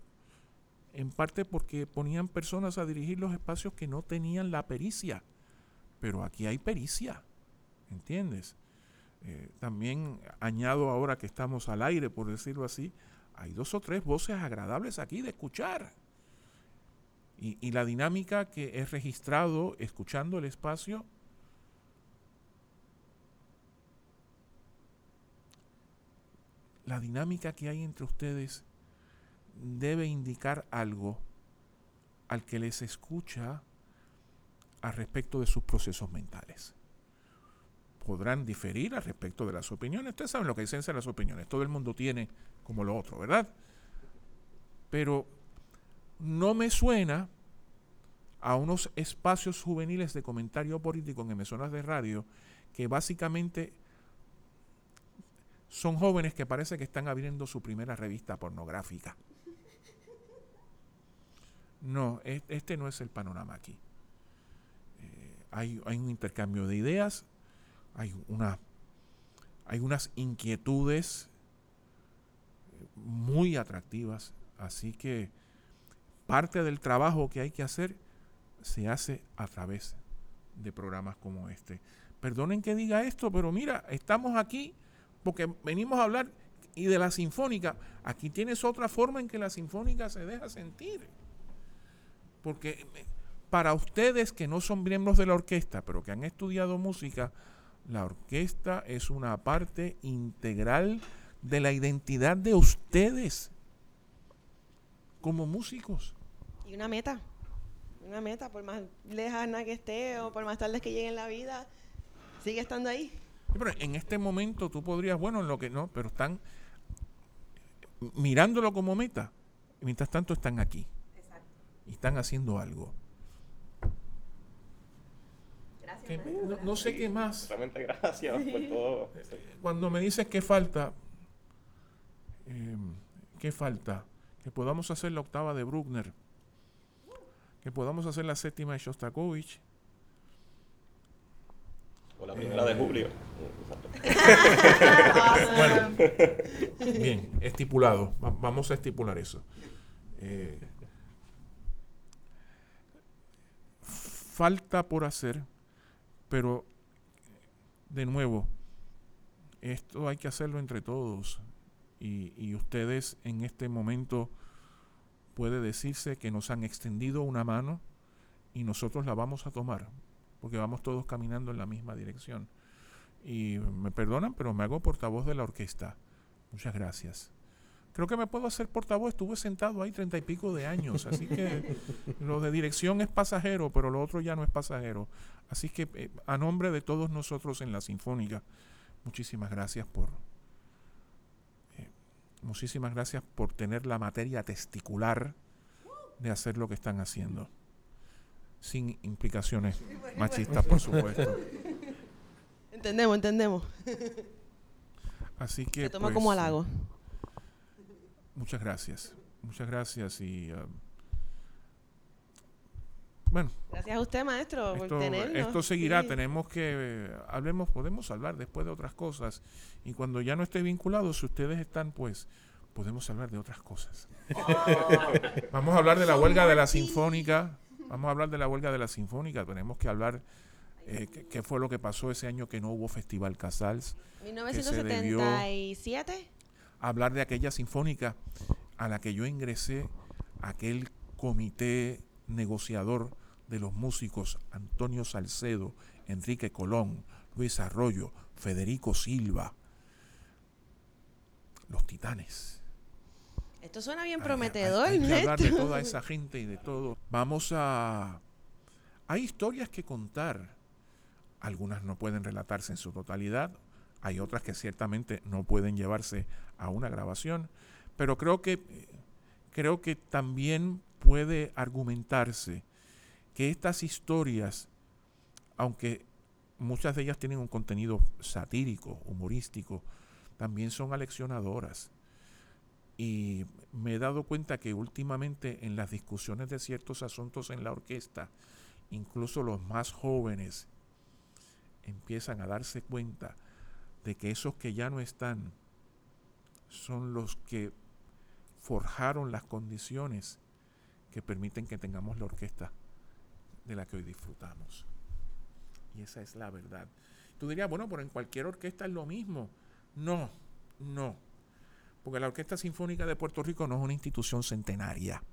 en parte porque ponían personas a dirigir los espacios que no tenían la pericia. Pero aquí hay pericia, ¿entiendes? Eh, también añado ahora que estamos al aire, por decirlo así, hay dos o tres voces agradables aquí de escuchar. Y, la dinámica que he registrado escuchando el espacio, la dinámica que hay entre ustedes debe indicar algo al que les escucha al respecto de sus procesos mentales podrán diferir al respecto de las opiniones. Ustedes saben lo que dicen las opiniones. Todo el mundo tiene como lo otro, ¿verdad? Pero no me suena a unos espacios juveniles de comentario político en emisoras de radio que básicamente son jóvenes que parece que están abriendo su primera revista pornográfica. No, este no es el panorama aquí. Eh, hay, hay un intercambio de ideas, hay, hay unas inquietudes muy atractivas, así que parte del trabajo que hay que hacer se hace a través de programas como este. Perdonen que diga esto, pero mira, estamos aquí porque venimos a hablar y de la sinfónica. Aquí tienes otra forma en que la sinfónica se deja sentir. Porque para ustedes que no son miembros de la orquesta, pero que han estudiado música, la orquesta es una parte integral de la identidad de ustedes como músicos. Y una meta, una meta, por más lejana que esté o por más tarde que llegue en la vida, sigue estando ahí. Pero en este momento tú podrías, bueno, en lo que no, pero están mirándolo como meta. Mientras tanto están aquí. Exacto. Y están haciendo algo. no, sé qué más. Realmente gracias por todo. Cuando me dices que falta, eh, ¿qué falta? Que podamos hacer la octava de Bruckner, que podamos hacer la séptima de Shostakovich. O la primera de julio. *laughs* bueno, bien, estipulado. vamos a estipular eso. Eh, falta por hacer pero, de nuevo, esto hay que hacerlo entre todos. Y, ustedes en este momento puede decirse que nos han extendido una mano y nosotros la vamos a tomar, porque vamos todos caminando en la misma dirección. Y me perdonan, pero me hago portavoz de la orquesta. Muchas gracias. Creo que me puedo hacer portavoz, estuve sentado ahí treinta y pico de años, así que *laughs* lo de dirección es pasajero, pero lo otro ya no es pasajero. Así que eh, a nombre de todos nosotros en la Sinfónica, muchísimas gracias por eh, muchísimas gracias por tener la materia testicular de hacer lo que están haciendo. Sin implicaciones machistas, por supuesto. *laughs* Entendemos, entendemos. Así que... Se toma pues, como halago. Muchas gracias. Muchas gracias y... ah, bueno, Gracias a usted, maestro, por esto, tenernos. esto seguirá. Sí. Tenemos que... eh, hablemos, podemos hablar después de otras cosas. Y cuando ya no esté vinculado, si ustedes están, pues, podemos hablar de otras cosas. *laughs* Vamos a hablar de la huelga de la Sinfónica. Vamos a hablar de la huelga de la Sinfónica. Tenemos que hablar eh, qué, qué fue lo que pasó ese año que no hubo Festival Casals. se debió- 1977. Hablar de aquella sinfónica a la que yo ingresé, aquel comité negociador de los músicos Antonio Salcedo, Enrique Colón, Luis Arroyo, Federico Silva, los titanes. Esto suena bien prometedor, Hay, hay que hablar de toda esa gente y de todo. Vamos a... Hay historias que contar. Algunas no pueden relatarse en su totalidad. Hay otras que ciertamente no pueden llevarse a una grabación. Pero creo que, creo que también puede argumentarse que estas historias, aunque muchas de ellas tienen un contenido satírico, humorístico, también son aleccionadoras. Y me he dado cuenta que últimamente en las discusiones de ciertos asuntos en la orquesta, incluso los más jóvenes empiezan a darse cuenta de que esos que ya no están son los que forjaron las condiciones que permiten que tengamos la orquesta de la que hoy disfrutamos. Y esa es la verdad. Tú dirías, bueno, pero en cualquier orquesta es lo mismo. No, no. Porque la Orquesta Sinfónica de Puerto Rico no es una institución centenaria.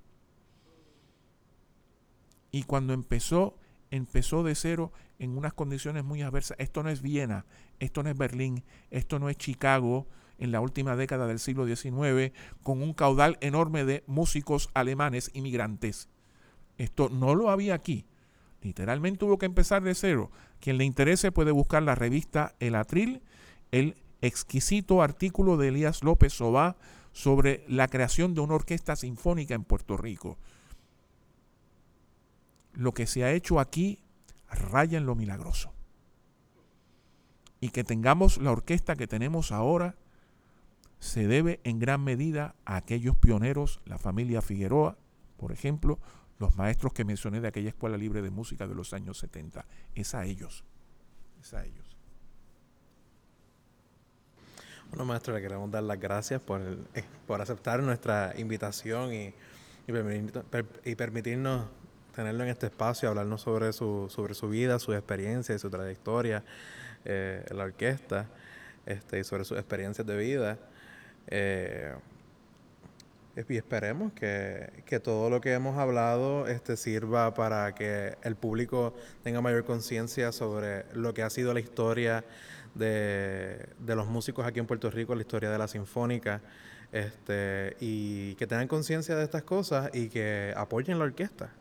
Y cuando empezó, empezó de cero en unas condiciones muy adversas. Esto no es Viena, esto no es Berlín, esto no es Chicago en la última década del siglo XIX, con un caudal enorme de músicos alemanes inmigrantes. Esto no lo había aquí. Literalmente hubo que empezar de cero. Quien le interese puede buscar la revista El Atril, el exquisito artículo de Elías López Sobá sobre la creación de una orquesta sinfónica en Puerto Rico. Lo que se ha hecho aquí raya en lo milagroso. Y que tengamos la orquesta que tenemos ahora se debe en gran medida a aquellos pioneros, la familia Figueroa, por ejemplo, los maestros que mencioné de aquella escuela libre de música de los años 70. Es a ellos. Es a ellos. Bueno, maestro, le queremos dar las gracias por, eh, por aceptar nuestra invitación y, y, permitir- per- y permitirnos tenerlo en este espacio, hablarnos sobre su, sobre su vida, su experiencia y su trayectoria eh, en la orquesta este, y sobre sus experiencias de vida. Eh, y esperemos que, que todo lo que hemos hablado este, sirva para que el público tenga mayor conciencia sobre lo que ha sido la historia de, de los músicos aquí en Puerto Rico, la historia de la sinfónica, este, y que tengan conciencia de estas cosas y que apoyen la orquesta,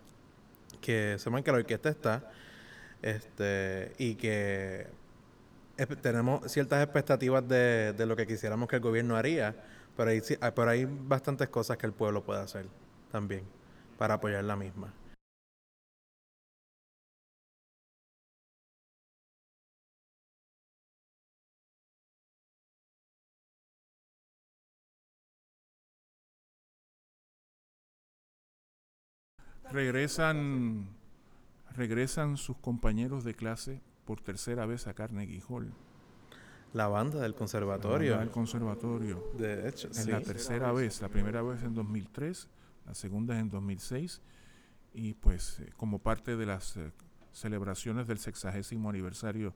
que sepan que la orquesta está este, y que tenemos ciertas expectativas de, de lo que quisiéramos que el gobierno haría, pero hay, ah, pero hay bastantes cosas que el pueblo puede hacer también para apoyar la misma. Regresan, regresan sus compañeros de clase por tercera vez a Carnegie Hall. La banda del conservatorio, Al conservatorio. de hecho, Es sí. la tercera vez, la primera vez en 2003, la segunda es en 2006 y pues eh, como parte de las eh, celebraciones del sexagésimo aniversario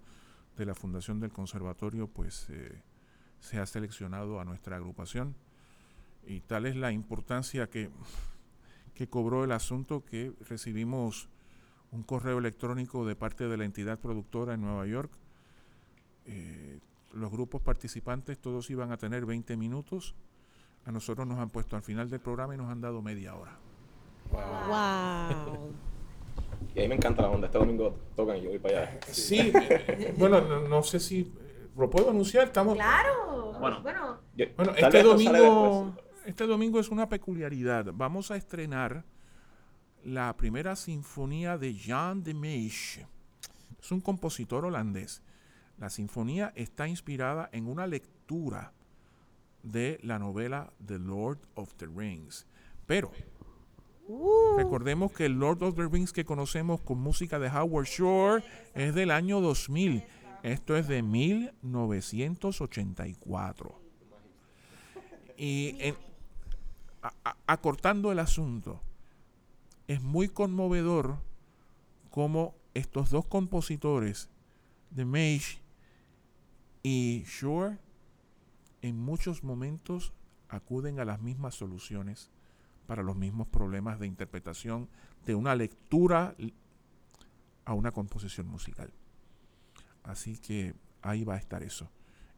de la fundación del conservatorio, pues eh, se ha seleccionado a nuestra agrupación y tal es la importancia que, que cobró el asunto que recibimos un correo electrónico de parte de la entidad productora en Nueva York. Eh, los grupos participantes todos iban a tener 20 minutos. A nosotros nos han puesto al final del programa y nos han dado media hora. Wow. Y a mí me encanta la onda. Este domingo tocan y yo voy para allá. Sí, eh, bueno, no, no sé si eh, lo puedo anunciar. Estamos, Claro. Bueno. bueno. Este domingo, después. Este domingo es una peculiaridad. Vamos a estrenar la primera sinfonía de Jan de Meij. Es un compositor holandés. La sinfonía está inspirada en una lectura de la novela The Lord of the Rings. Pero Uh, recordemos que el Lord of the Rings que conocemos con música de Howard Shore es del año 2000. Esto es de 1984. Y en- acortando el asunto, es muy conmovedor cómo estos dos compositores, de Mage y Shore, en muchos momentos acuden a las mismas soluciones para los mismos problemas de interpretación de una lectura a una composición musical. Así que ahí va a estar eso.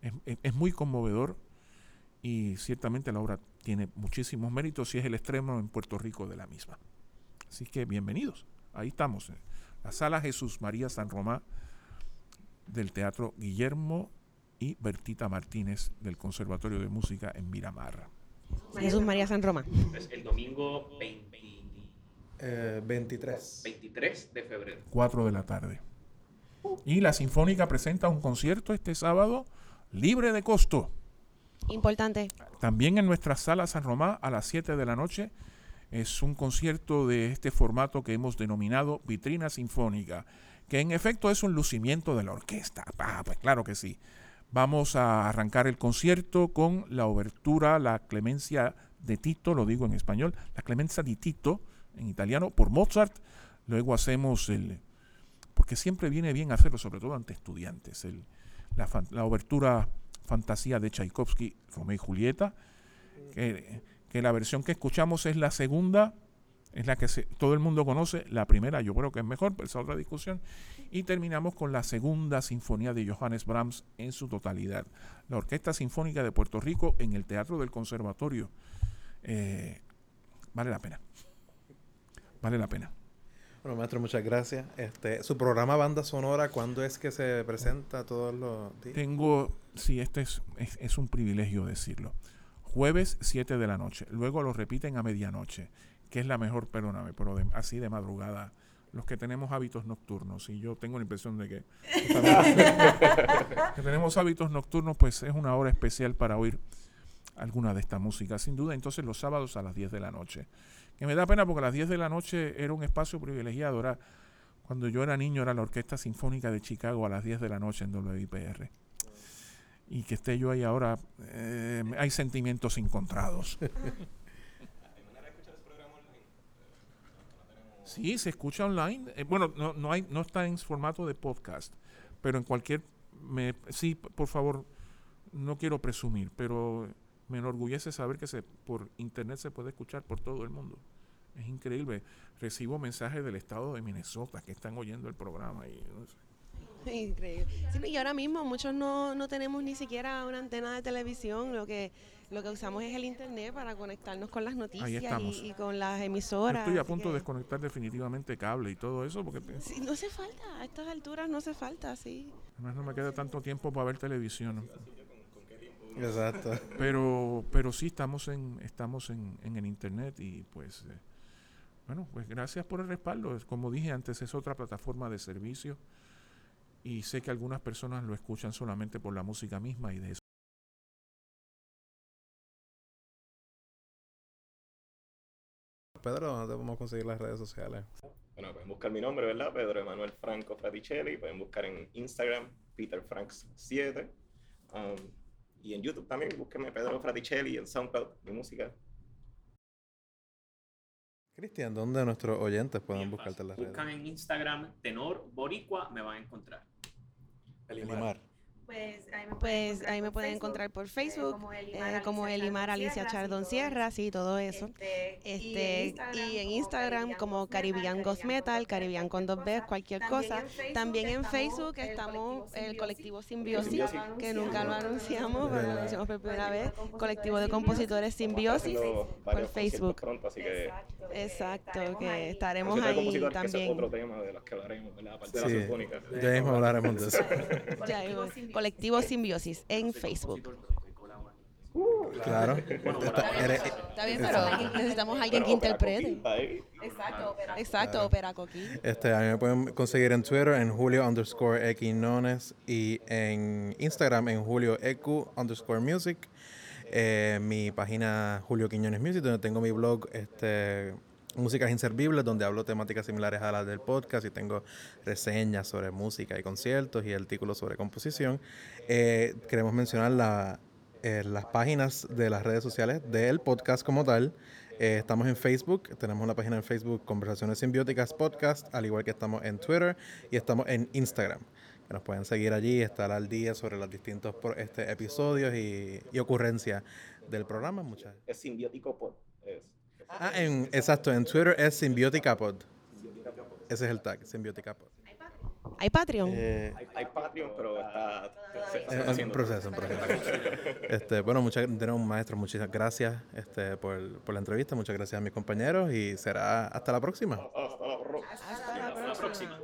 Es, es- es muy conmovedor y ciertamente la obra tiene muchísimos méritos y es el extremo en Puerto Rico de la misma. Así que bienvenidos. Ahí estamos. en La sala Jesús María San Román del Teatro Guillermo y Bertita Martínez del Conservatorio de Música en Miramar. Jesús María San Roma. Es el domingo 20 Eh, 23. 23 de febrero. 4 de la tarde. Y la Sinfónica presenta un concierto este sábado libre de costo. Importante. También en nuestra sala San Román a las 7 de la noche es un concierto de este formato que hemos denominado Vitrina Sinfónica, que en efecto es un lucimiento de la orquesta. Ah, pues claro que sí. Vamos a arrancar el concierto con la obertura La Clemencia de Tito, lo digo en español, La Clemencia di Tito en italiano por Mozart. Luego hacemos el porque siempre viene bien hacerlo, sobre todo ante estudiantes, el- la, la obertura Fantasía de Tchaikovsky, Romeo y Julieta, que, la versión que escuchamos es la segunda, es la que todo el mundo conoce, la primera yo creo que es mejor, pero es otra discusión, y terminamos con la segunda sinfonía de Johannes Brahms en su totalidad, la Orquesta Sinfónica de Puerto Rico en el Teatro del Conservatorio. Eh, vale la pena, vale la pena. Bueno, maestro, muchas gracias. Este, su programa Banda Sonora, ¿cuándo es que se presenta todos los días? Tengo, sí, este es, es, un privilegio decirlo. Jueves 7 de la noche, luego lo repiten a medianoche, que es la mejor, perdóname, pero de- así de madrugada. Los que tenemos hábitos nocturnos, y yo tengo la impresión de que, *laughs* que tenemos hábitos nocturnos, pues es una hora especial para oír alguna de esta música, sin duda. Entonces los sábados a las 10 de la noche. Que me da pena porque a las 10 de la noche era un espacio privilegiado. Era, cuando yo era niño era la Orquesta Sinfónica de Chicago a las 10 de la noche en WIPR. Y que esté yo ahí ahora, eh, hay sentimientos encontrados. *laughs* Sí, se escucha online. Eh, bueno, no, no, hay, no está en formato de podcast, pero en cualquier... Me, sí, por favor, no quiero presumir, pero me enorgullece saber que se, por internet se puede escuchar por todo el mundo. Es increíble. Recibo mensajes del estado de Minnesota que están oyendo el programa. Y, no sé. Increíble. Sí, y ahora mismo muchos no, no tenemos ni siquiera una antena de televisión, lo que lo que usamos es el internet para conectarnos con las noticias y, y con las Yo emisoras. estoy a punto de que- desconectar definitivamente cable y todo eso porque Sí, no hace falta, a estas alturas no hace falta, sí. además no me queda tanto tiempo para ver televisión. Exacto. Pero, pero sí estamos en, estamos en, en el internet y pues eh, bueno, pues gracias por el respaldo. Es- Como dije antes, es otra plataforma de servicio y sé que algunas personas lo escuchan solamente por la música misma y de eso. Pedro, ¿dónde podemos conseguir las redes sociales? Bueno, pueden buscar mi nombre, ¿verdad? Pedro Emanuel Franco Fraticelli. Pueden buscar en Instagram, PeterFranks7. Um, y en YouTube también, búsquenme Pedro Fraticelli en SoundCloud, mi música. Cristian, ¿dónde nuestros oyentes pueden Bien buscarte en las redes? Buscan en Instagram Tenor Boricua, me van a encontrar. Elimar. Pues ahí me Pues ahí me pueden encontrar por Facebook, eh, como Elimar Alicia Chardon Sierra, sí, todo eso. Este, y en Instagram como Caribbean Ghost Metal, Caribbean con dos B, cualquier cosa. También en Facebook estamos el colectivo Simbiosis, que nunca lo anunciamos, pero lo anunciamos por primera vez. Colectivo de compositores Simbiosis. Varios Facebook. conciertos Pronto, así que Exacto, que estaremos ahí también. otro tema de los que hablaremos, ¿verdad? Aparte de Sí, la sinfónica. ya mismo hablaremos de eso. *laughs* Colectivo Simbiosis en Facebook. Claro. *laughs* Está- bueno, eres- Está bien, pero necesitamos a alguien que interprete. Exacto, ópera. Exacto, Opera Coquí. Este, a mí me pueden conseguir en Twitter en Julio underscore Equinones y en Instagram en Julio EQ underscore Music. eh, mi página Julio Quiñones Music, donde tengo mi blog este, Músicas Inservibles, donde hablo temáticas similares a las del podcast y tengo reseñas sobre música y conciertos y artículos sobre composición. Eh, queremos mencionar la, eh, las páginas de las redes sociales del podcast como tal. Eh, estamos en Facebook, tenemos una página en Facebook, Conversaciones Simbióticas Podcast, al igual que estamos en Twitter y estamos en Instagram. Que nos pueden seguir allí, estar al día sobre los distintos este, episodios y, y ocurrencias del programa. Muchas. Es simbiótico pod. Es, Ah, en, exacto, en Twitter es Symbiotica Pod. Ese es el tag, Symbiotica Pod. ¿Hay Patreon? Eh, hay, Patreon, pero está, se- se está en haciendo. proceso, en proceso. Este, bueno, muchas tenemos un maestro, muchas gracias este, por, por la entrevista, muchas gracias a mis compañeros y será hasta la próxima. Hasta la próxima. Hasta la Hasta la próxima.